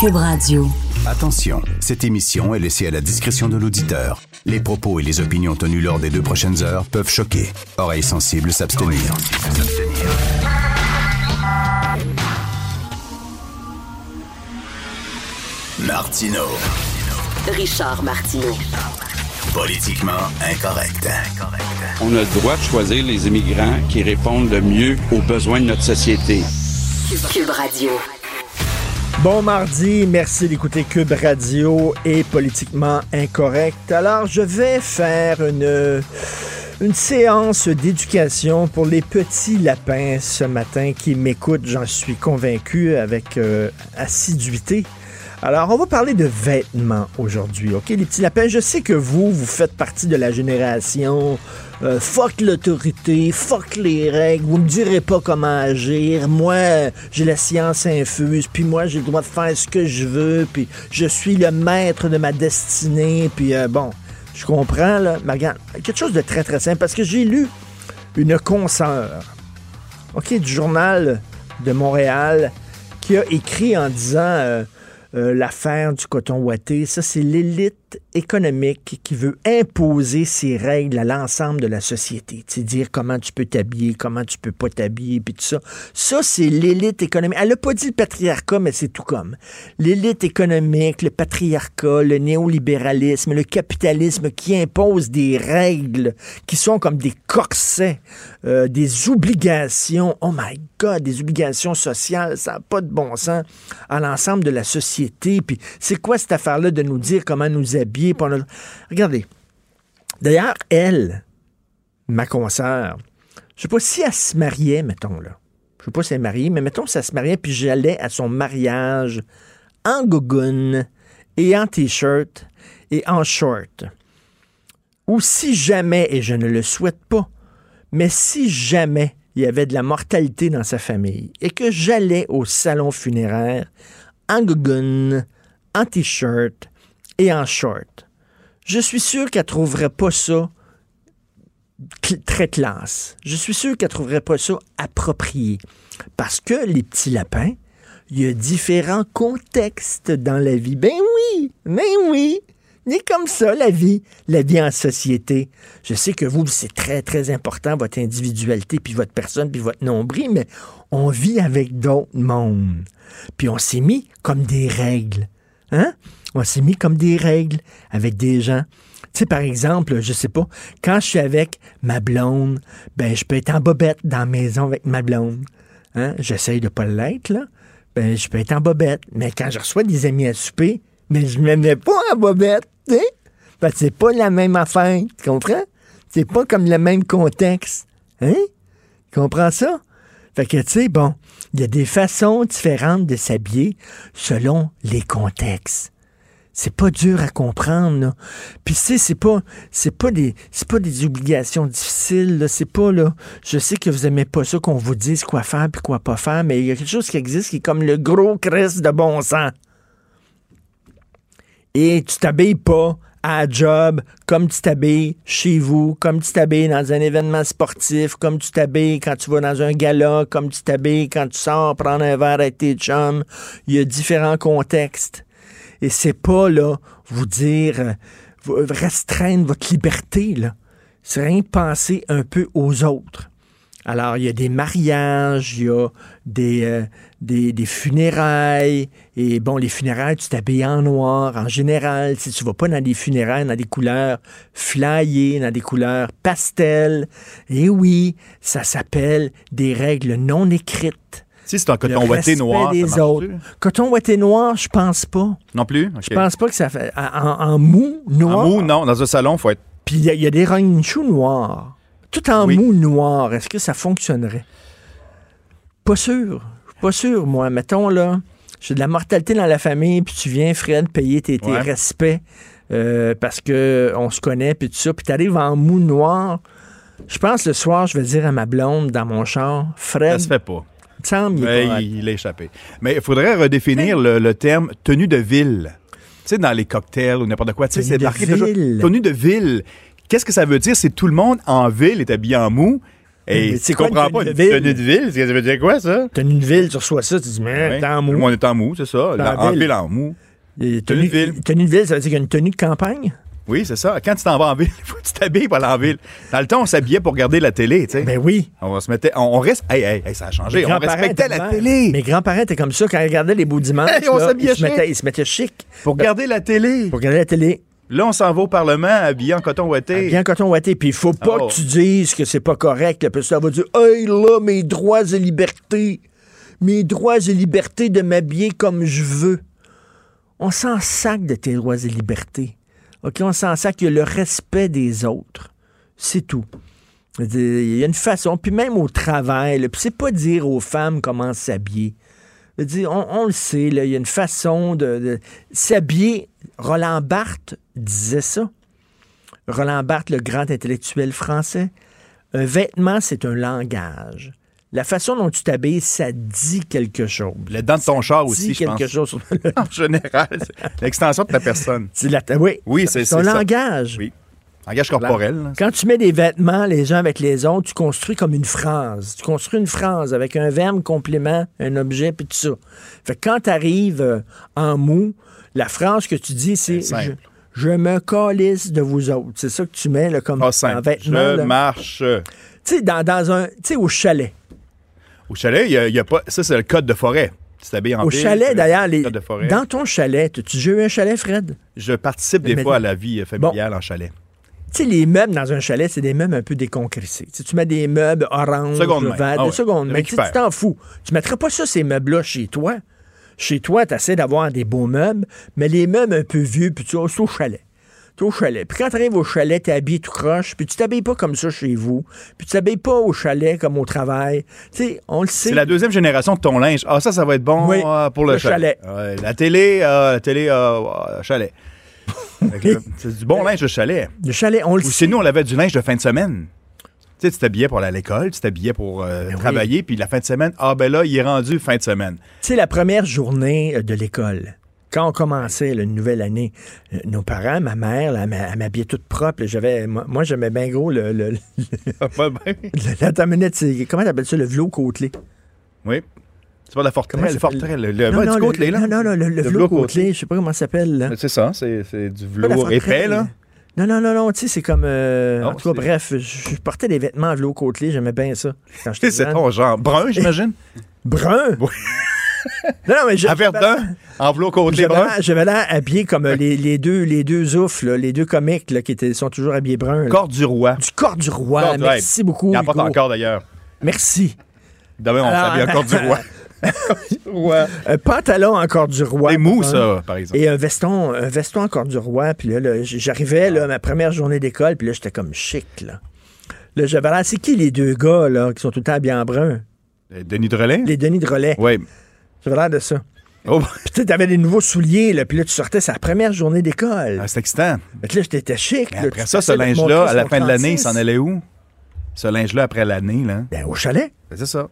Cube Radio. Attention, cette émission est laissée à la discrétion de l'auditeur. Les propos et les opinions tenues lors des deux prochaines heures peuvent choquer. Oreilles sensibles s'abstenir. Martino. Richard Martineau. Politiquement incorrect. On a le droit de choisir les immigrants qui répondent le mieux aux besoins de notre société. Cube Radio. Bon mardi, merci d'écouter Cube Radio et Politiquement Incorrect. Alors, je vais faire une, séance d'éducation pour les petits lapins ce matin qui m'écoutent, j'en suis convaincu, avec euh, assiduité. Alors, on va parler de vêtements aujourd'hui, OK? Les petits lapins, je sais que vous, vous faites partie de la génération euh, fuck l'autorité, fuck les règles, vous me direz pas comment agir. Moi, j'ai la science infuse, puis moi, j'ai le droit de faire ce que je veux, puis je suis le maître de ma destinée, puis euh, bon, je comprends, là. Quelque chose de très, très simple, parce que j'ai lu une consoeur, OK, du journal de Montréal, qui a écrit en disant... euh, l'affaire du coton ouaté. Ça, c'est l'élite économique qui veut imposer ses règles à l'ensemble de la société. Sais, dire comment tu peux t'habiller, comment tu peux pas t'habiller, puis tout ça. Ça, c'est l'élite économique. Elle n'a pas dit le patriarcat, mais c'est tout comme. L'élite économique, le patriarcat, le néolibéralisme, le capitalisme qui impose des règles qui sont comme des corsets, euh, des obligations. Oh my God, des obligations sociales. Ça n'a pas de bon sens à l'ensemble de la société. Puis c'est quoi cette affaire-là de nous dire comment nous Regardez. D'ailleurs, elle, ma consoeur, je sais pas si elle se mariait, mettons, là. Je sais pas si elle mais mettons si elle se mariait, puis j'allais à son mariage en gogoune et en t-shirt et en short. Ou si jamais, et je ne le souhaite pas, mais si jamais il y avait de la mortalité dans sa famille et que j'allais au salon funéraire en gogoune, en t-shirt et en short, je suis sûr qu'elle trouverait pas ça très classe. Je suis sûr qu'elle trouverait pas ça approprié. Parce que les petits lapins, il y a différents contextes dans la vie. Ben oui, ben oui. C'est comme ça, la vie, la vie en société. Je sais que vous, c'est très, très important, votre individualité, puis votre personne, puis votre nombril, mais on vit avec d'autres mondes. Puis on s'est mis comme des règles. Hein? On s'est mis comme des règles avec des gens. Tu sais, par exemple, je sais pas, quand je suis avec ma blonde, ben, je peux être en bobette dans la maison avec ma blonde. Hein? J'essaye de pas l'être, là. Ben, je peux être en bobette. Mais quand je reçois des amis à souper, mais je me mets pas en bobette, tu sais? Que c'est pas la même affaire, tu comprends? C'est pas comme le même contexte. Hein? Tu comprends ça? Fait que, tu sais, bon, il y a des façons différentes de s'habiller selon les contextes. C'est pas dur à comprendre, là. Puis tu c'est pas, c'est pas des, c'est pas des obligations difficiles. C'est pas, là. Je sais que vous aimez pas ça qu'on vous dise quoi faire puis quoi pas faire, mais il y a quelque chose qui existe qui est comme le gros Christ de bon sens. Et tu t'habilles pas à job comme tu t'habilles chez vous, comme tu t'habilles dans un événement sportif, comme tu t'habilles quand tu vas dans un gala, comme tu t'habilles quand tu sors prendre un verre avec tes chums. Il y a différents contextes. Et c'est pas, là, vous dire, restreindre votre liberté, là. C'est rien penser un peu aux autres. Alors, il y a des mariages, il y a des, euh, des, des funérailles. Et bon, les funérailles, tu t'habilles en noir. En général, si tu vas pas dans des funérailles dans des couleurs flyées, dans des couleurs pastel, et oui, ça s'appelle des règles non écrites. Si c'est un coton ouaté noir, des ça autres. Coton ouaté noir, je pense pas. Non plus? OK. Je pense pas que ça fait. En, en mou, noir. En mou, non. Dans un salon, il faut être... Puis il y, a- il y a des shoes noirs. Tout en Oui. mou noir. Est-ce que ça fonctionnerait? Pas sûr. Pas sûr, moi. Mettons, là, j'ai de la mortalité dans la famille, puis tu viens, Fred, payer tes, tes Ouais. respects euh, parce que on se connaît, puis tout ça, puis t'arrives en mou noir. Je pense le soir, je vais dire à ma blonde dans mon char, Ça Fred, se fait pas. Il me semble, il est Mais il, a échappé. Mais il faudrait redéfinir le, le terme tenue de ville. Tu sais, dans les cocktails ou n'importe quoi. Tu sais, Tenue c'est de marqué ville. tenue de ville. Qu'est-ce que ça veut dire? C'est tout le monde en ville est habillé en mou Et tu comprends tenue pas de une ville? tenue de ville? Ça veut dire quoi, ça? T'as une ville, tu reçois ça, tu dis, mais t'es en Tout le mou. monde est en mou, c'est ça. En ville. en mou. Tenue de ville. Tenue de ville, ça veut dire qu'il y a une tenue de campagne? Oui, c'est ça. Quand tu t'en vas en ville, il faut que tu t'habilles pour aller en ville. Dans le temps, on s'habillait pour regarder la télé, tu sais. Ben oui. On se mettait, on, on reste, hey, hey, hey, ça a changé. Mes On respectait la télé. Mes grands-parents étaient comme ça quand ils regardaient les beaux dimanches. Hey, on là, s'habillait ils, se mettaient, chic. ils se mettaient chic Pour regarder la télé. pour regarder la télé. Là, on s'en va au Parlement habillé en coton ouaté. Bien coton ouaté. Puis il faut pas Oh. que tu dises que c'est pas correct. là, Parce que ça va dire Hey là, mes droits et libertés. Mes droits et libertés de m'habiller comme je veux. On s'en sac de tes droits et libertés. On s'en sac. Il y a le respect des autres. C'est tout. Il y a une façon. Puis même au travail, puis c'est pas dire aux femmes comment s'habiller. On, le sait, il y a une façon de s'habiller. Roland Barthes disait ça. Roland Barthes, le grand intellectuel français. Un vêtement, c'est un langage. La façon dont tu t'habilles, ça dit quelque chose. Le dent de ton char dit aussi, je quelque pense. chose. En général, l'extension de ta personne. La- oui, Oui, c'est c'est un c'est ça. langage. Oui. Langage corporel. là. Quand tu mets des vêtements les uns avec les autres, tu construis comme une phrase. Tu construis une phrase avec un verbe, complément, un objet, puis tout ça. Fait que quand tu arrives en mou, la phrase que tu dis, c'est je, me calisse de vous autres. C'est ça que tu mets là, comme Pas en vêtements. Je là. marche. euh, Tu sais, dans, dans un. Tu sais, au chalet. Au chalet, il y a, pas. Ça, c'est le code de forêt. Tu t'habilles en Au ville, chalet, d'ailleurs, le les- dans ton chalet, tu déjà eu un chalet, Fred? Je participe des Mais- fois à la vie euh, familiale en chalet. Tu sais, les meubles dans un chalet, c'est des meubles un peu déconcrissés. Tu, mets des meubles orange, Seconde vert, Ah de ouais. seconde main. Tu t'en fous. Tu mettrais pas ça, ces meubles-là, chez toi. Chez toi, tu essaies d'avoir des beaux meubles, mais les meubles un peu vieux, puis tu c'est au chalet. Au chalet. Puis quand tu arrives au chalet, tu habillé tout croche, puis tu t'habilles pas comme ça chez vous, puis tu t'habilles pas au chalet comme au travail. Tu sais, on le sait. C'est la deuxième génération de ton linge. Ah, ça, ça va être bon Oui, euh, pour le, le chalet. chalet. Ouais, la télé, euh, la télé, euh, ouais, chalet. Fait que, c'est du bon linge de chalet. Le chalet, on le Ou sait. chez nous, on avait du linge de fin de semaine. Tu sais, tu t'habillais pour aller à l'école, tu t'habillais pour euh, Ben oui. travailler, puis la fin de semaine, ah ben là, il est rendu fin de semaine. Tu sais, la première journée euh, de l'école, quand on commençait une nouvelle année, euh, nos parents, ma mère, là, elle m'habillait toute propre. J'avais, moi, j'aimais bien gros le. le, le- bien. le- comment t'appelles ça, le velours côtelé? Oui. C'est pas la forterelle, le forterelle, le, non, non, du côtelé, là. non, non, non, le, le velours côtelé, je sais pas comment ça s'appelle. C'est ça, c'est c'est du la velours épais, là. Non, non, non, non, tu sais, c'est comme. euh, Non, en tout cas, bref, je, portais des vêtements en velours côtelé, j'aimais bien ça. C'est ton genre. Brun, j'imagine? Brun? Non, non, mais je. À Verdun, en velours côtelé J'avais brun. l'air- J'avais l'air habillé comme euh, les, les deux, les deux oufs, là, les deux comiques là, qui étaient, sont toujours habillés bruns. là. Corps du roi. Du corps du roi. Corps Merci beaucoup. Il en Hugo. encore, d'ailleurs. Merci. Demain, on s'habille un corps du roi. Ouais. Un pantalon en corps du roi. Des Hein. ça, par exemple. Et un veston, un veston en corps du roi. Puis là, j'arrivais, là, ma première journée d'école, puis là, j'étais comme chic, là. Là, j'avais l'air, c'est qui les deux gars, là, qui sont tout le temps habillés en brun? Euh, Denis Drolet? Les Denis de relais. Oui. J'avais l'air de ça. Oh, Puis tu sais, t'avais des nouveaux souliers, là, puis là, tu sortais, la première journée d'école. ah, c'est excitant. Que là, j'étais chic. Mais là, après ça, ce linge-là, à la fin de l'année, il 36. s'en allait où? Ce linge-là, après l'année, là? Ben, au chalet. C'est ça.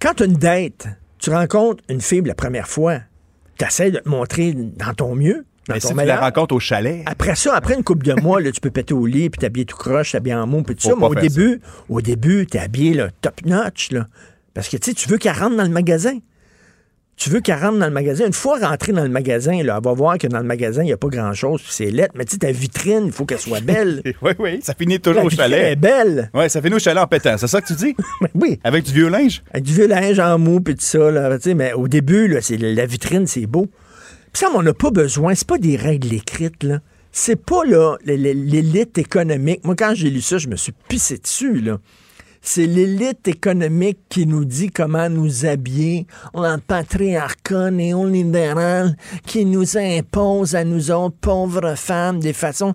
Quand tu as une date, tu rencontres une fille la première fois, tu essaies de te montrer dans ton mieux, dans Mais ton si tu la rencontres au chalet, Après ça, après une couple de mois, là, tu peux péter au lit, puis t'habiller tout croche, t'habiller en mou, puis tout ça. Mais au début, au début, t'es habillé là, top notch, là. Parce que, tu veux qu'elle rentre dans le magasin. Tu veux qu'elle rentre dans le magasin? Une fois rentrée dans le magasin, là, elle va voir que dans le magasin, il n'y a pas grand-chose, puis c'est lettre. Mais tu sais, ta vitrine, il faut qu'elle soit belle. oui, oui, ça finit La toujours au vitrine est chalet. belle. Oui, ça finit au chalet en pétant. C'est ça que tu dis? Mais oui. Avec du vieux linge? Avec du vieux linge en mou, puis tout ça, là, tu sais, mais au début, là, c'est la vitrine, c'est beau. Puis ça, mais on n'a pas besoin, c'est pas des règles écrites, là. C'est pas, là, l'élite économique. Moi, quand j'ai lu ça, je me suis pissé dessus, là. C'est l'élite économique qui nous dit comment nous habiller. On a un patriarcat néolibéral qui nous impose à nous autres pauvres femmes des façons.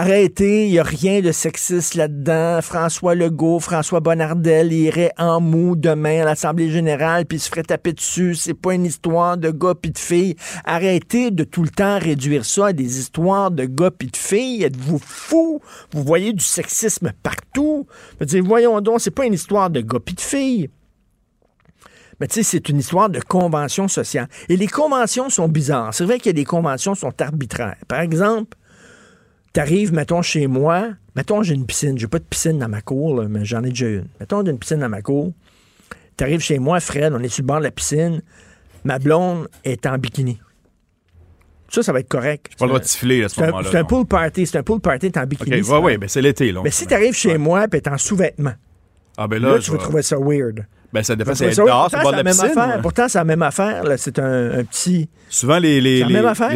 Arrêtez, il n'y a rien de sexiste là-dedans. François Legault, François Bonnardel irait en mou demain à l'Assemblée générale puis se ferait taper dessus. C'est pas une histoire de gars pis de filles. Arrêtez de tout le temps réduire ça à des histoires de gars pis de filles. Êtes-vous fous? Vous voyez du sexisme partout. Je veux voyons donc, c'est pas une histoire de gars pis de filles. Mais tu sais, c'est une histoire de convention sociale. Et les conventions sont bizarres. C'est vrai que les conventions sont arbitraires. Par exemple, T'arrives, mettons, chez moi, mettons, j'ai une piscine. J'ai pas de piscine dans ma cour, là, mais j'en ai déjà une. Mettons, j'ai une piscine dans ma cour. T'arrives chez moi, Fred, on est sur le bord de la piscine. Ma blonde est en bikini. Ça, ça va être correct. Pas le droit de siffler à ce C'est un, moment-là. c'est un non. pool party. C'est un pool party, t'es en OK, bikini. ouais, c'est ouais, correct. ben c'est l'été. Mais si t'arrives chez moi et t'es en sous-vêtements, Ah, ben là, tu vas trouver ça weird. Ben, ça dépend. C'est dehors, bord de la Pourtant, c'est piscine. la même affaire. Pourtant, c'est la même affaire. C'est un, un petit... Souvent, les,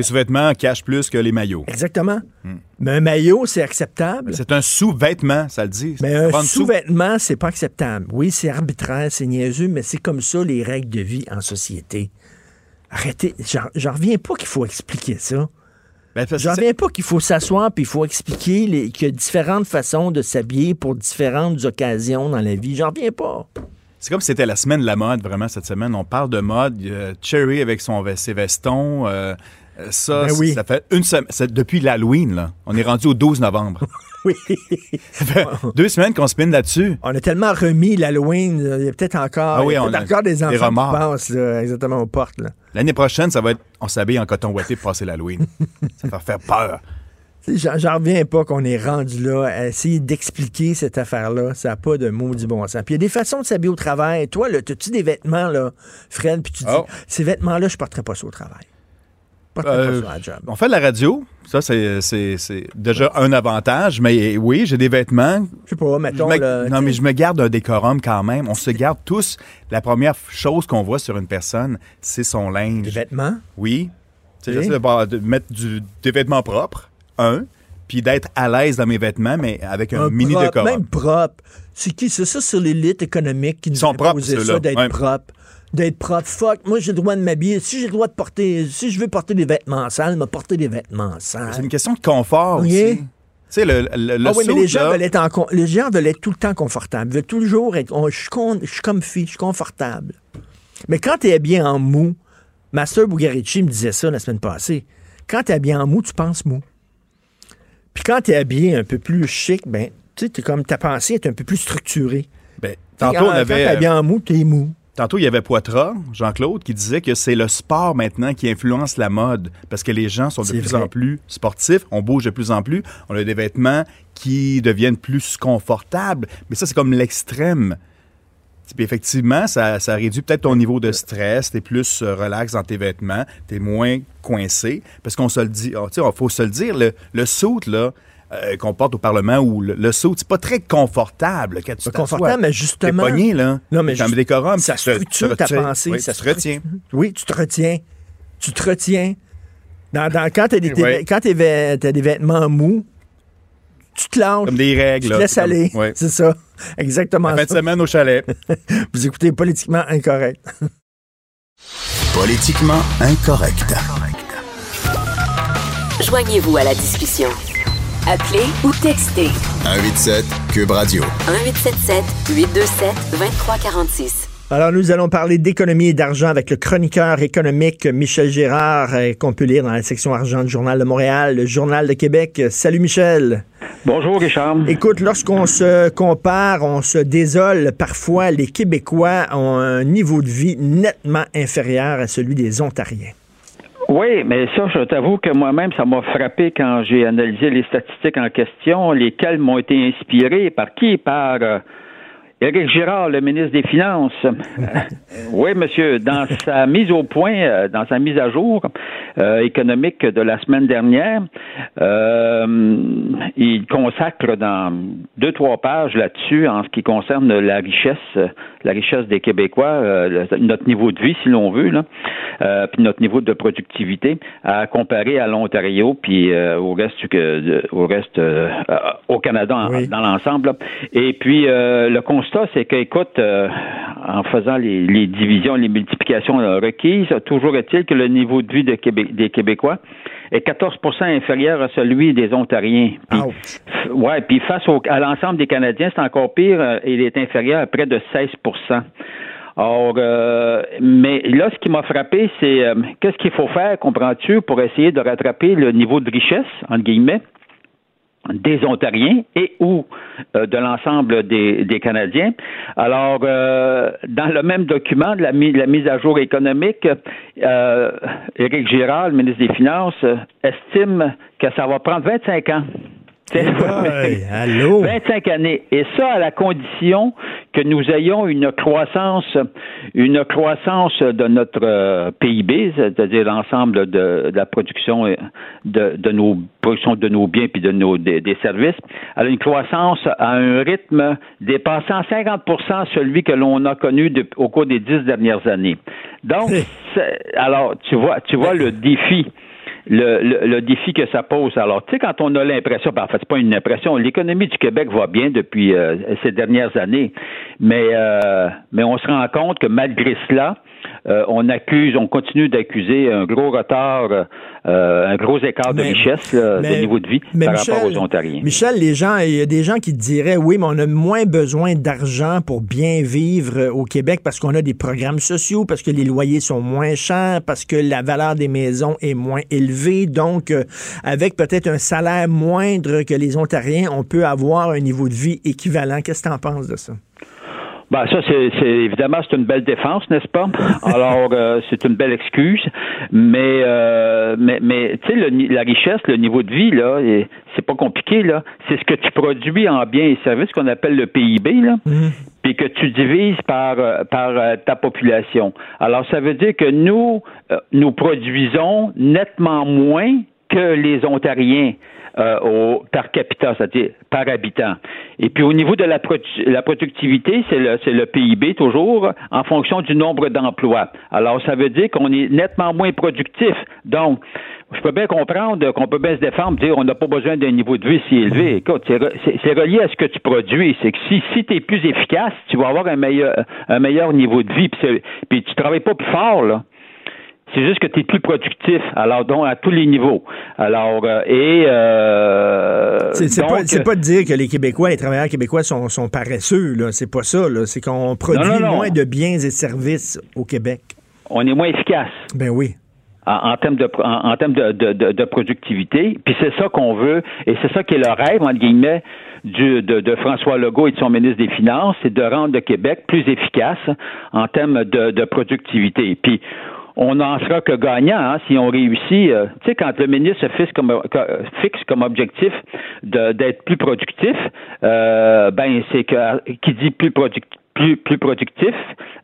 sous-vêtements cachent plus que les maillots. Exactement. Hmm. Mais un maillot, c'est acceptable. C'est un sous-vêtement, ça le dit. Mais un sous-vêtement, c'est pas acceptable. Oui, c'est arbitraire, c'est niaiseux, mais c'est comme ça les règles de vie en société. Arrêtez. J'en reviens pas qu'il faut expliquer ça. Ben, J'en reviens pas qu'il faut s'asseoir puis il faut expliquer les- qu'il y a différentes façons de s'habiller pour différentes occasions dans la vie. J'en reviens pas. C'est comme si c'était la semaine de la mode, vraiment, cette semaine. On parle de mode. Cherry avec son, ses vestons. euh, ça, Ben oui. ça fait une semaine. Depuis l'Halloween, là. On est rendu au 12 novembre. Oui. ça fait deux semaines qu'on spinne là-dessus. On a tellement remis l'Halloween, il y a peut-être encore, Ah oui, a on a encore des des enfants qui remords. passent là, exactement aux portes. L'année prochaine, ça va être on s'habille en coton ouaté pour passer l'Halloween. ça va faire peur. Tu J'en reviens pas qu'on est rendu là à essayer d'expliquer cette affaire-là. Ça n'a pas de maudit bon sens. Puis il y a des façons de s'habiller au travail. Toi, là, as-tu des vêtements, là, Fred, puis tu dis, Oh. ces vêtements-là, je porterai pas ça au travail. Je porterai Euh, pas ça à la job. On fait de la radio. Ça, c'est c'est- c'est déjà un avantage. Mais oui, j'ai des vêtements. Je sais pas, mettons, me- non, tu mais je me garde un décorum quand même. On se garde tous. La première chose qu'on voit sur une personne, c'est son linge. des vêtements? Oui. Tu sais, Oui. J'essaie de, de mettre du- des vêtements propres, un, puis d'être à l'aise dans mes vêtements, mais avec un, Un mini propre, décorum. Même propre. C'est qui? C'est ça sur l'élite économique qui nous sont a propres, ça, d'être Ouais. propre. D'être propre. Fuck, moi, j'ai le droit de m'habiller. Si j'ai le droit de porter, si je veux porter des vêtements sales, me porter des vêtements sales. C'est une question de confort aussi. Tu sais, le, le, le Ah oui, mais les gens, là, veulent être en les gens veulent être tout le temps confortables. Ils veulent toujours être. on- je, suis con- je suis comfy, je suis confortable. Mais quand tu es habillé en mou, Master Bugarici me disait ça la semaine passée. Quand tu es habillé en mou, tu penses mou. Puis quand tu es habillé un peu plus chic, ben, tu sais, t'es comme ta pensée est un peu plus structurée. ben, Quand- tantôt, on Quand avait, t'es habillé en mou, t'es mou. tantôt, il y avait Poitras, Jean-Claude, qui disait que c'est le sport maintenant qui influence la mode. Parce que les gens sont de plus vrai. en plus sportifs, on bouge de plus en plus, on a des vêtements qui deviennent plus confortables. Mais ça, c'est comme l'extrême. Puis effectivement, ça, ça réduit peut-être ton niveau de stress, t'es plus euh, relax dans tes vêtements, t'es moins coincé. Parce qu'on se le dit, oh, tu sais, il faut se le dire, le, le suit, là, euh, qu'on porte au Parlement ou le, le suit, c'est pas très confortable quand tu confortable, mais T'es justement. pogné, là. Non, mais T'es juste- décorum, ça tu structure tu ta retiens. pensée. Oui, ça tu te retiens. Oui, tu te retiens. Tu te retiens. Dans, dans- quand tu as, des vêtements mous, tu te lâches. Comme des règles. Tu te là. laisses comme- aller. ouais. C'est ça. Exactement La fin de ça. semaine au chalet. Vous écoutez politiquement incorrect. Politiquement incorrect. Joignez-vous à la discussion. Appelez ou textez 187 Cube Radio. 1877 827 2346. Alors, nous allons parler d'économie et d'argent avec le chroniqueur économique Michel Gérard, euh, qu'on peut lire dans la section argent du Journal de Montréal, le Journal de Québec. Salut Michel. Bonjour Richard. Écoute, lorsqu'on se compare, on se désole. Parfois, les Québécois ont un niveau de vie nettement inférieur à celui des Ontariens. Oui, mais ça, je t'avoue que moi-même, ça m'a frappé quand j'ai analysé les statistiques en question, lesquelles m'ont été inspirées? Par qui? Par euh, Éric Girard, le ministre des Finances. Oui, monsieur, dans sa mise au point, euh, dans sa mise à jour euh, économique de la semaine dernière, euh, il consacre dans deux, trois pages là-dessus en ce qui concerne la richesse, la richesse des Québécois, euh, le- notre niveau de vie, si l'on veut, là, puis notre niveau de productivité, à comparer à l'Ontario puis au reste, au reste, au Canada en- dans l'ensemble. Et puis le constat, c'est que, écoute, euh, en faisant les, les divisions, les multiplications euh, requises, toujours est-il que le niveau de vie de Québec- des Québécois est 14% inférieur à celui des Ontariens. Puis, ouais, puis face au- à l'ensemble des Canadiens, c'est encore pire. euh, il est inférieur à près de 16% Or, euh, mais là, ce qui m'a frappé, c'est qu'est-ce qu'il faut faire, comprends-tu, pour essayer de rattraper le niveau de richesse, entre guillemets, des Ontariens et ou euh, de l'ensemble des, Canadiens. Alors, euh, dans le même document de la, mise à jour économique, euh, Éric Girard, ministre des Finances, estime que ça va prendre 25 ans 25 années. Et ça à la condition que nous ayons une croissance, une croissance de notre euh, PIB, c'est-à-dire l'ensemble de, la production de, de nos production de nos biens puis de nos des, services, à une croissance à un rythme dépassant 50% celui que l'on a connu au cours des dix dernières années. Donc, alors tu vois, tu vois le défi le, le, défi que ça pose. Alors, tu sais, quand on a l'impression, ben, en fait, c'est pas une impression, l'économie du Québec va bien depuis euh, ces dernières années, mais, euh, mais on se rend compte que malgré cela, euh, on accuse, on continue d'accuser un gros retard, euh, un gros écart de richesse de niveau de vie par rapport aux Ontariens. Michel, les gens, il y a des gens qui diraient oui, mais on a moins besoin d'argent pour bien vivre euh, au Québec parce qu'on a des programmes sociaux, parce que les loyers sont moins chers, parce que la valeur des maisons est moins élevée. Donc, avec peut-être un salaire moindre que les Ontariens, on peut avoir un niveau de vie équivalent. Qu'est-ce que tu en penses de ça? Ben, ça, c'est évidemment c'est une belle défense, n'est-ce pas? Alors euh, c'est une belle excuse, mais euh, mais mais tu sais la richesse, le niveau de vie là, c'est pas compliqué là. C'est ce que tu produis en biens et services qu'on appelle le PIB là. Puis que tu divises par euh, par ta population. Alors ça veut dire que nous nous produisons nettement moins que les Ontariens euh, au, par capita, c'est-à-dire par habitant. Et puis au niveau de la, la productivité, c'est le, le PIB toujours en fonction du nombre d'emplois. Alors ça veut dire qu'on est nettement moins productif. Donc, je peux bien comprendre qu'on peut bien se défendre, dire on n'a pas besoin d'un niveau de vie si élevé. Écoute, c'est relié à ce que tu produis. C'est que si, si tu es plus efficace, tu vas avoir un meilleur, un meilleur niveau de vie. Puis, puis tu travailles pas plus fort, là. C'est juste que tu es plus productif, alors donc à tous les niveaux. Alors euh, et euh, c'est pas, pas de dire que les Québécois, les travailleurs québécois sont, sont paresseux, là. C'est pas ça, là. C'est qu'on produit moins de biens et services au Québec. On est moins efficace. Ben oui. En, termes de en, termes de, de, de, productivité. Puis c'est ça qu'on veut, et c'est ça qui est le rêve, entre guillemets, du, de, de, François Legault et de son ministre des Finances, c'est de rendre le Québec plus efficace en termes de, de productivité. Puis on n'en sera que gagnant hein, si on réussit. Euh, tu sais, quand le ministre se fixe comme, fixe comme objectif d'être plus productif, euh, ben c'est que qui dit plus productif plus, plus productif.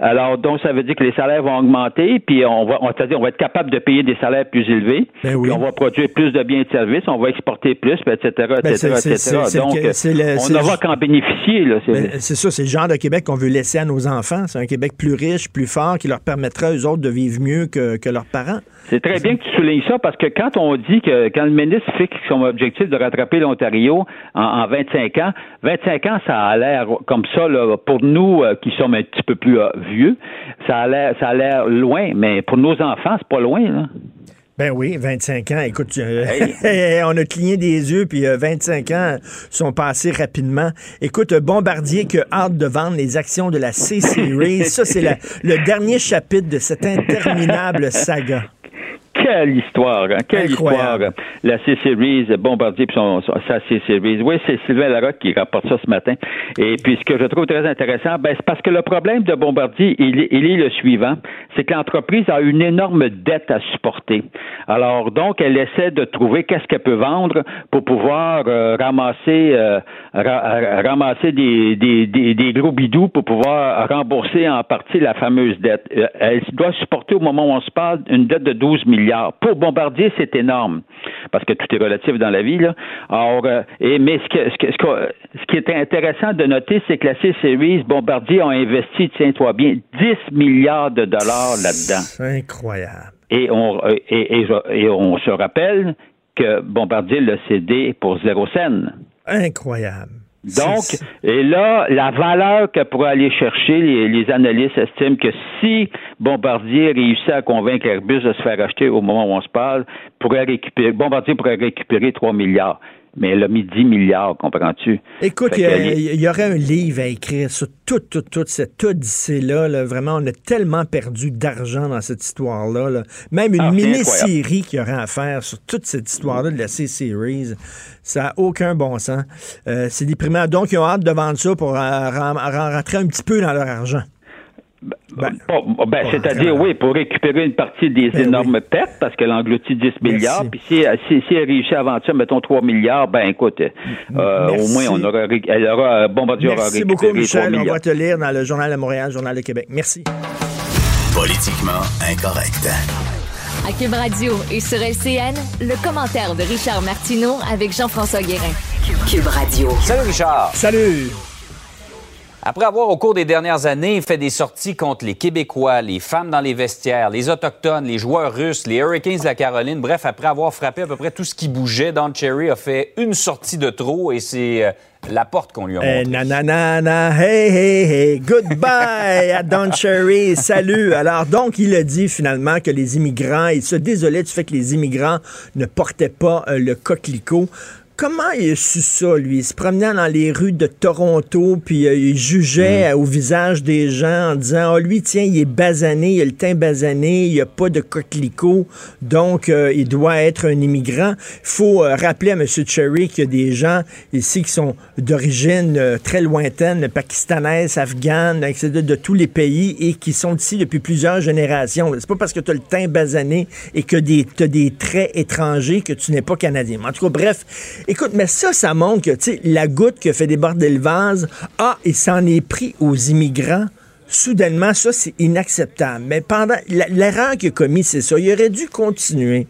Alors, donc, ça veut dire que les salaires vont augmenter, puis on va, on, on va être capable de payer des salaires plus élevés. Ben oui. on va produire plus de biens et de services, on va exporter plus, etc., etc., etc. Donc, on va qu'en bénéficier. Ben, c'est ça, c'est le genre de Québec qu'on veut laisser à nos enfants. C'est un Québec plus riche, plus fort, qui leur permettra, eux autres, de vivre mieux que, que leurs parents. C'est très bien que tu soulignes ça parce que quand on dit que quand le ministre fixe son objectif de rattraper l'Ontario en, 25 ans, 25 ans, ça a l'air comme ça là, pour nous euh, qui sommes un petit peu plus euh, vieux, ça a l'air ça a l'air loin, mais pour nos enfants, c'est pas loin. Là. Ben oui, 25 ans. Écoute, euh, on a cligné des yeux, puis 25 ans sont passés rapidement. Écoute, Bombardier que hâte de vendre les actions de la C-Series. Ça, c'est le dernier chapitre de cette interminable saga. Quelle histoire, hein? quelle histoire. La C-Series, Bombardier puis son, sa C-Series. Oui, c'est Sylvain Larocque qui rapporte ça ce matin. Et puis, ce que je trouve très intéressant, ben, c'est parce que le problème de Bombardier, il, il est le suivant. C'est que l'entreprise a une énorme dette à supporter. Alors, donc, elle essaie de trouver qu'est-ce qu'elle peut vendre pour pouvoir euh, ramasser, euh, ramasser des, des, des, des, gros bidous pour pouvoir rembourser en partie la fameuse dette. Euh, elle doit supporter, au moment où on se parle, une dette de 12 milliards. Pour Bombardier, c'est énorme, parce que tout est relatif dans la vie. Là. Alors, euh, et, mais ce, que, ce, que, ce, qui est intéressant de noter, c'est que la C-Series, Bombardier a investi, tiens-toi bien, 10 milliards de dollars là-dedans. C'est incroyable. Et on, euh, et, et, on se rappelle que Bombardier l'a cédé pour zéro scène. Incroyable. Donc, et là, la valeur que pourrait aller chercher, les, analystes estiment que si Bombardier réussit à convaincre Airbus de se faire acheter au moment où on se parle, pourrait récupérer, Bombardier pourrait récupérer 3 milliards. Mais elle a mis 10 milliards, comprends-tu? Écoute, il y, aurait un livre à écrire sur toute, toute, toute cette odyssée-là. Vraiment, on a tellement perdu d'argent dans cette histoire-là. Même une ah, mini-série qu'il y aurait à faire sur toute cette histoire-là de la C-Series. Ça n'a aucun bon sens. Euh, c'est déprimant. Donc, ils ont hâte de vendre ça pour euh, rentrer un petit peu dans leur argent. Ben, ben c'est-à-dire, oui, pour récupérer une partie des ben énormes pertes, parce qu'elle engloutit 10 milliards, puis si, si, si, elle réussit à vendre mettons 3 milliards, ben écoute, euh, au moins, on aura, elle aura, Bombardier aura récupéré beaucoup, Michel. On va te lire dans le Journal de Montréal, Journal de Québec. Merci. Politiquement incorrect. À Cube Radio et sur LCN, le commentaire de Richard Martineau avec Jean-François Guérin. Cube Radio. Salut Richard. Salut. Après avoir, au cours des dernières années, fait des sorties contre les Québécois, les femmes dans les vestiaires, les Autochtones, les joueurs russes, les Hurricanes de la Caroline, bref, après avoir frappé à peu près tout ce qui bougeait, Don Cherry a fait une sortie de trop et c'est euh, la porte qu'on lui a montrée. na, na, na, na, hey, hey, hey, goodbye à Don Cherry, salut. Alors, donc, il a dit finalement que les immigrants, il se désolait du fait que les immigrants ne portaient pas euh, le coquelicot. Comment il a su ça, lui? Il se promenait dans les rues de Toronto, puis euh, il jugeait mm. au visage des gens en disant Ah, lui, tiens, il est basané, il a le teint basané, il n'y a pas de coquelicot, donc euh, il doit être un immigrant. Il faut euh, rappeler à M. Cherry qu'il y a des gens ici qui sont d'origine très lointaine, pakistanaise, afghane, etc., de tous les pays et qui sont ici depuis plusieurs générations. C'est pas parce que tu as le teint basané et que tu as des traits étrangers que tu n'es pas canadien. En tout cas, bref, Écoute, mais ça, ça montre que, tu la goutte qui fait déborder le vase, ah, il s'en est pris aux immigrants. Soudainement, ça, c'est inacceptable. Mais pendant, l'erreur qu'il a commis, c'est ça. Il aurait dû continuer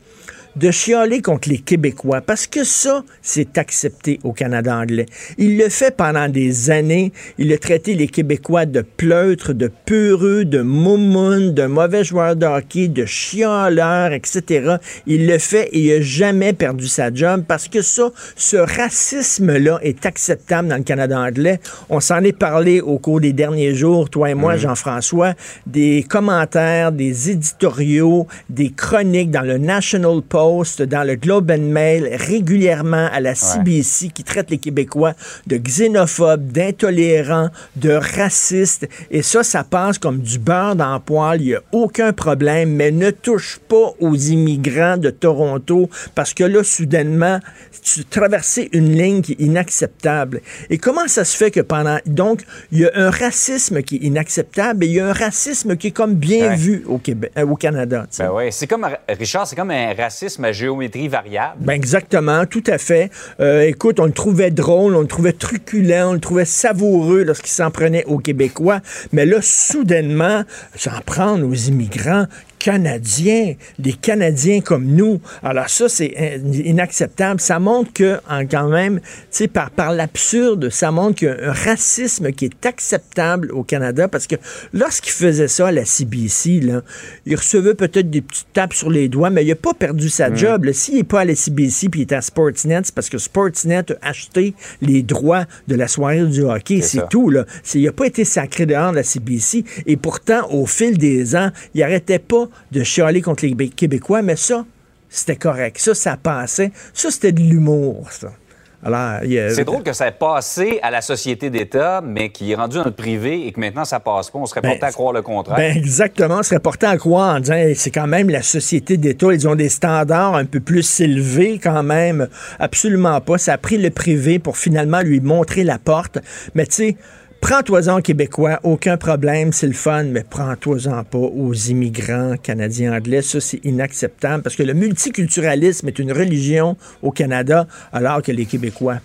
de chialer contre les Québécois, parce que ça, c'est accepté au Canada anglais. Il le fait pendant des années. Il a traité les Québécois de pleutres, de peureux, de moumounes, de mauvais joueurs de hockey, de chialeurs, etc. Il le fait et il n'a jamais perdu sa job parce que ça, ce racisme-là est acceptable dans le Canada anglais. On s'en est parlé au cours des derniers jours, toi et moi, mmh. Jean-François, des commentaires, des éditoriaux, des chroniques dans le National Post dans le Globe and Mail régulièrement à la CBC qui traite les Québécois de xénophobes, d'intolérants, de racistes. Et ça, ça passe comme du beurre dans le poil. Il n'y a aucun problème, mais ne touche pas aux immigrants de Toronto parce que là, soudainement, tu traversais une ligne qui est inacceptable. Et comment ça se fait que pendant... Donc, il y a un racisme qui est inacceptable et il y a un racisme qui est comme bien vu au, Québec, euh, au Canada. Ben oui, c'est comme, Richard, c'est comme un racisme ma géométrie variable. Ben exactement, tout à fait. Euh, écoute, on le trouvait drôle, on le trouvait truculent, on le trouvait savoureux lorsqu'il s'en prenait aux Québécois. Mais là, soudainement, s'en prendre aux immigrants Canadiens, des Canadiens comme nous. Alors ça, c'est inacceptable. Ça montre que, quand même, tu sais, par, par l'absurde, ça montre qu'il y a un racisme qui est acceptable au Canada parce que lorsqu'il faisait ça à la CBC, là, il recevait peut-être des petites tapes sur les doigts, mais il n'a pas perdu sa job. S'il n'est pas à la CBC puis il est à Sportsnet, c'est parce que Sportsnet a acheté les droits de la soirée du hockey. C'est tout. Là. Il n'a pas été sacré dehors de la CBC. Et pourtant, au fil des ans, il n'arrêtait pas de chialer contre les Québécois, mais ça, c'était correct. Ça, ça passait. Ça, c'était de l'humour, ça. C'est drôle que ça ait passé à la société d'État, mais qui est rendu dans le privé et que maintenant ça passe pas. On serait porté à ben, croire le contraire. Ben exactement. On serait porté à croire en disant c'est quand même la société d'État. Ils ont des standards un peu plus élevés quand même. Absolument pas. Ça a pris le privé pour finalement lui montrer la porte. Mais tu sais, Prends-toi-en Québécois, aucun problème, c'est le fun, mais prends-toi-en pas aux immigrants canadiens anglais. Ça, c'est inacceptable parce que le multiculturalisme est une religion au Canada, alors que les Québécois,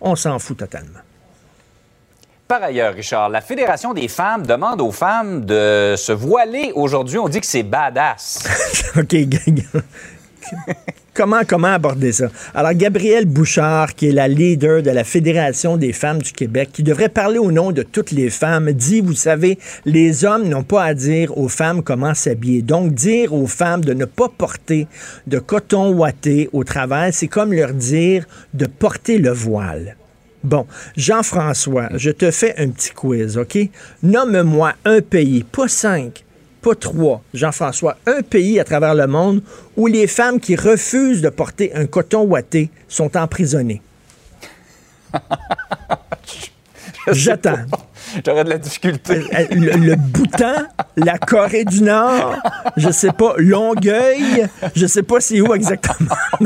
on s'en fout totalement. Par ailleurs, Richard, la Fédération des femmes demande aux femmes de se voiler aujourd'hui. On dit que c'est badass. OK, comment, comment aborder ça? Alors, Gabrielle Bouchard, qui est la leader de la Fédération des femmes du Québec, qui devrait parler au nom de toutes les femmes, dit, vous savez, les hommes n'ont pas à dire aux femmes comment s'habiller. Donc, dire aux femmes de ne pas porter de coton ouaté au travail, c'est comme leur dire de porter le voile. Bon, Jean-François, je te fais un petit quiz, OK? Nomme-moi un pays, pas cinq, pas trois, Jean-François, un pays à travers le monde où les femmes qui refusent de porter un coton ouaté sont emprisonnées. J'attends. J'aurais de la difficulté. Euh, euh, le, le, Bhoutan, la Corée du Nord, je sais pas, Longueuil, je sais pas c'est où exactement.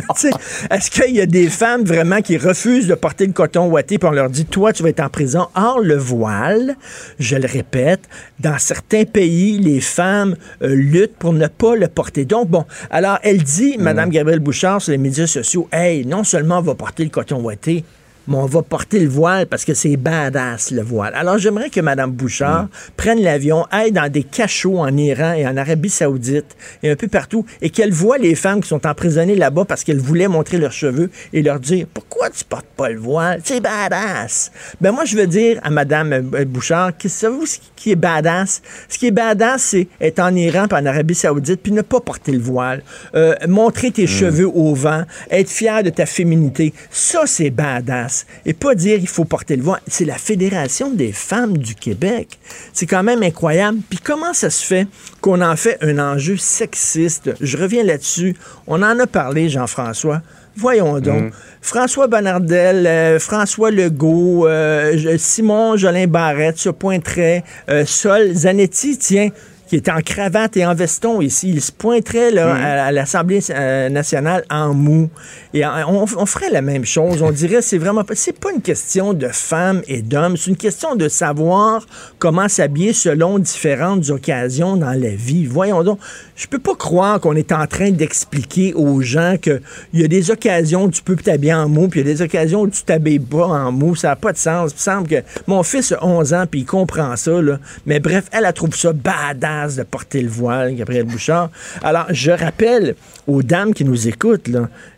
Est-ce qu'il y a des femmes vraiment qui refusent de porter le coton ouaté puis on leur dit, toi, tu vas être en prison? Or, le voile, je le répète, dans certains pays, les femmes euh, luttent pour ne pas le porter. Donc, bon, alors, elle dit, Mme mm. Gabrielle Bouchard, sur les médias sociaux, hey, non seulement on va porter le coton ouaté, mais on va porter le voile parce que c'est badass, le voile. Alors, j'aimerais que Mme Bouchard mm. prenne l'avion, aille dans des cachots en Iran et en Arabie Saoudite et un peu partout, et qu'elle voit les femmes qui sont emprisonnées là-bas parce qu'elles voulaient montrer leurs cheveux et leur dire Pourquoi tu portes pas le voile? C'est badass. Ben, moi, je veux dire à Mme euh, Bouchard, savez-vous ce qui est badass? Ce qui est badass, c'est être en Iran puis en Arabie Saoudite puis ne pas porter le voile, euh, montrer tes mm. cheveux au vent, être fier de ta féminité. Ça, c'est badass et pas dire il faut porter le voile. C'est la Fédération des femmes du Québec. C'est quand même incroyable. Puis comment ça se fait qu'on en fait un enjeu sexiste? Je reviens là-dessus. On en a parlé, Jean-François. Voyons donc. Mm. François Bonnardel, euh, François Legault, euh, Simon Jolin Barrette se pointerait, euh, Sol Zanetti, tiens, qui est en cravate et en veston ici. Il se pointerait là, mm. à, l'Assemblée euh, nationale en mou. Et on, ferait la même chose. On dirait c'est vraiment pas. C'est pas une question de femmes et d'hommes. C'est une question de savoir comment s'habiller selon différentes occasions dans la vie. Voyons donc. Je peux pas croire qu'on est en train d'expliquer aux gens qu'il y a des occasions où tu peux t'habiller en mou, puis il y a des occasions où tu t'habilles pas en mou. Ça n'a pas de sens. Il me semble que mon fils a 11 ans, puis il comprend ça. Là. Mais bref, elle, a trouvé ça badass de porter le voile, Gabriel Bouchard. Alors, je rappelle aux dames qui nous écoutent,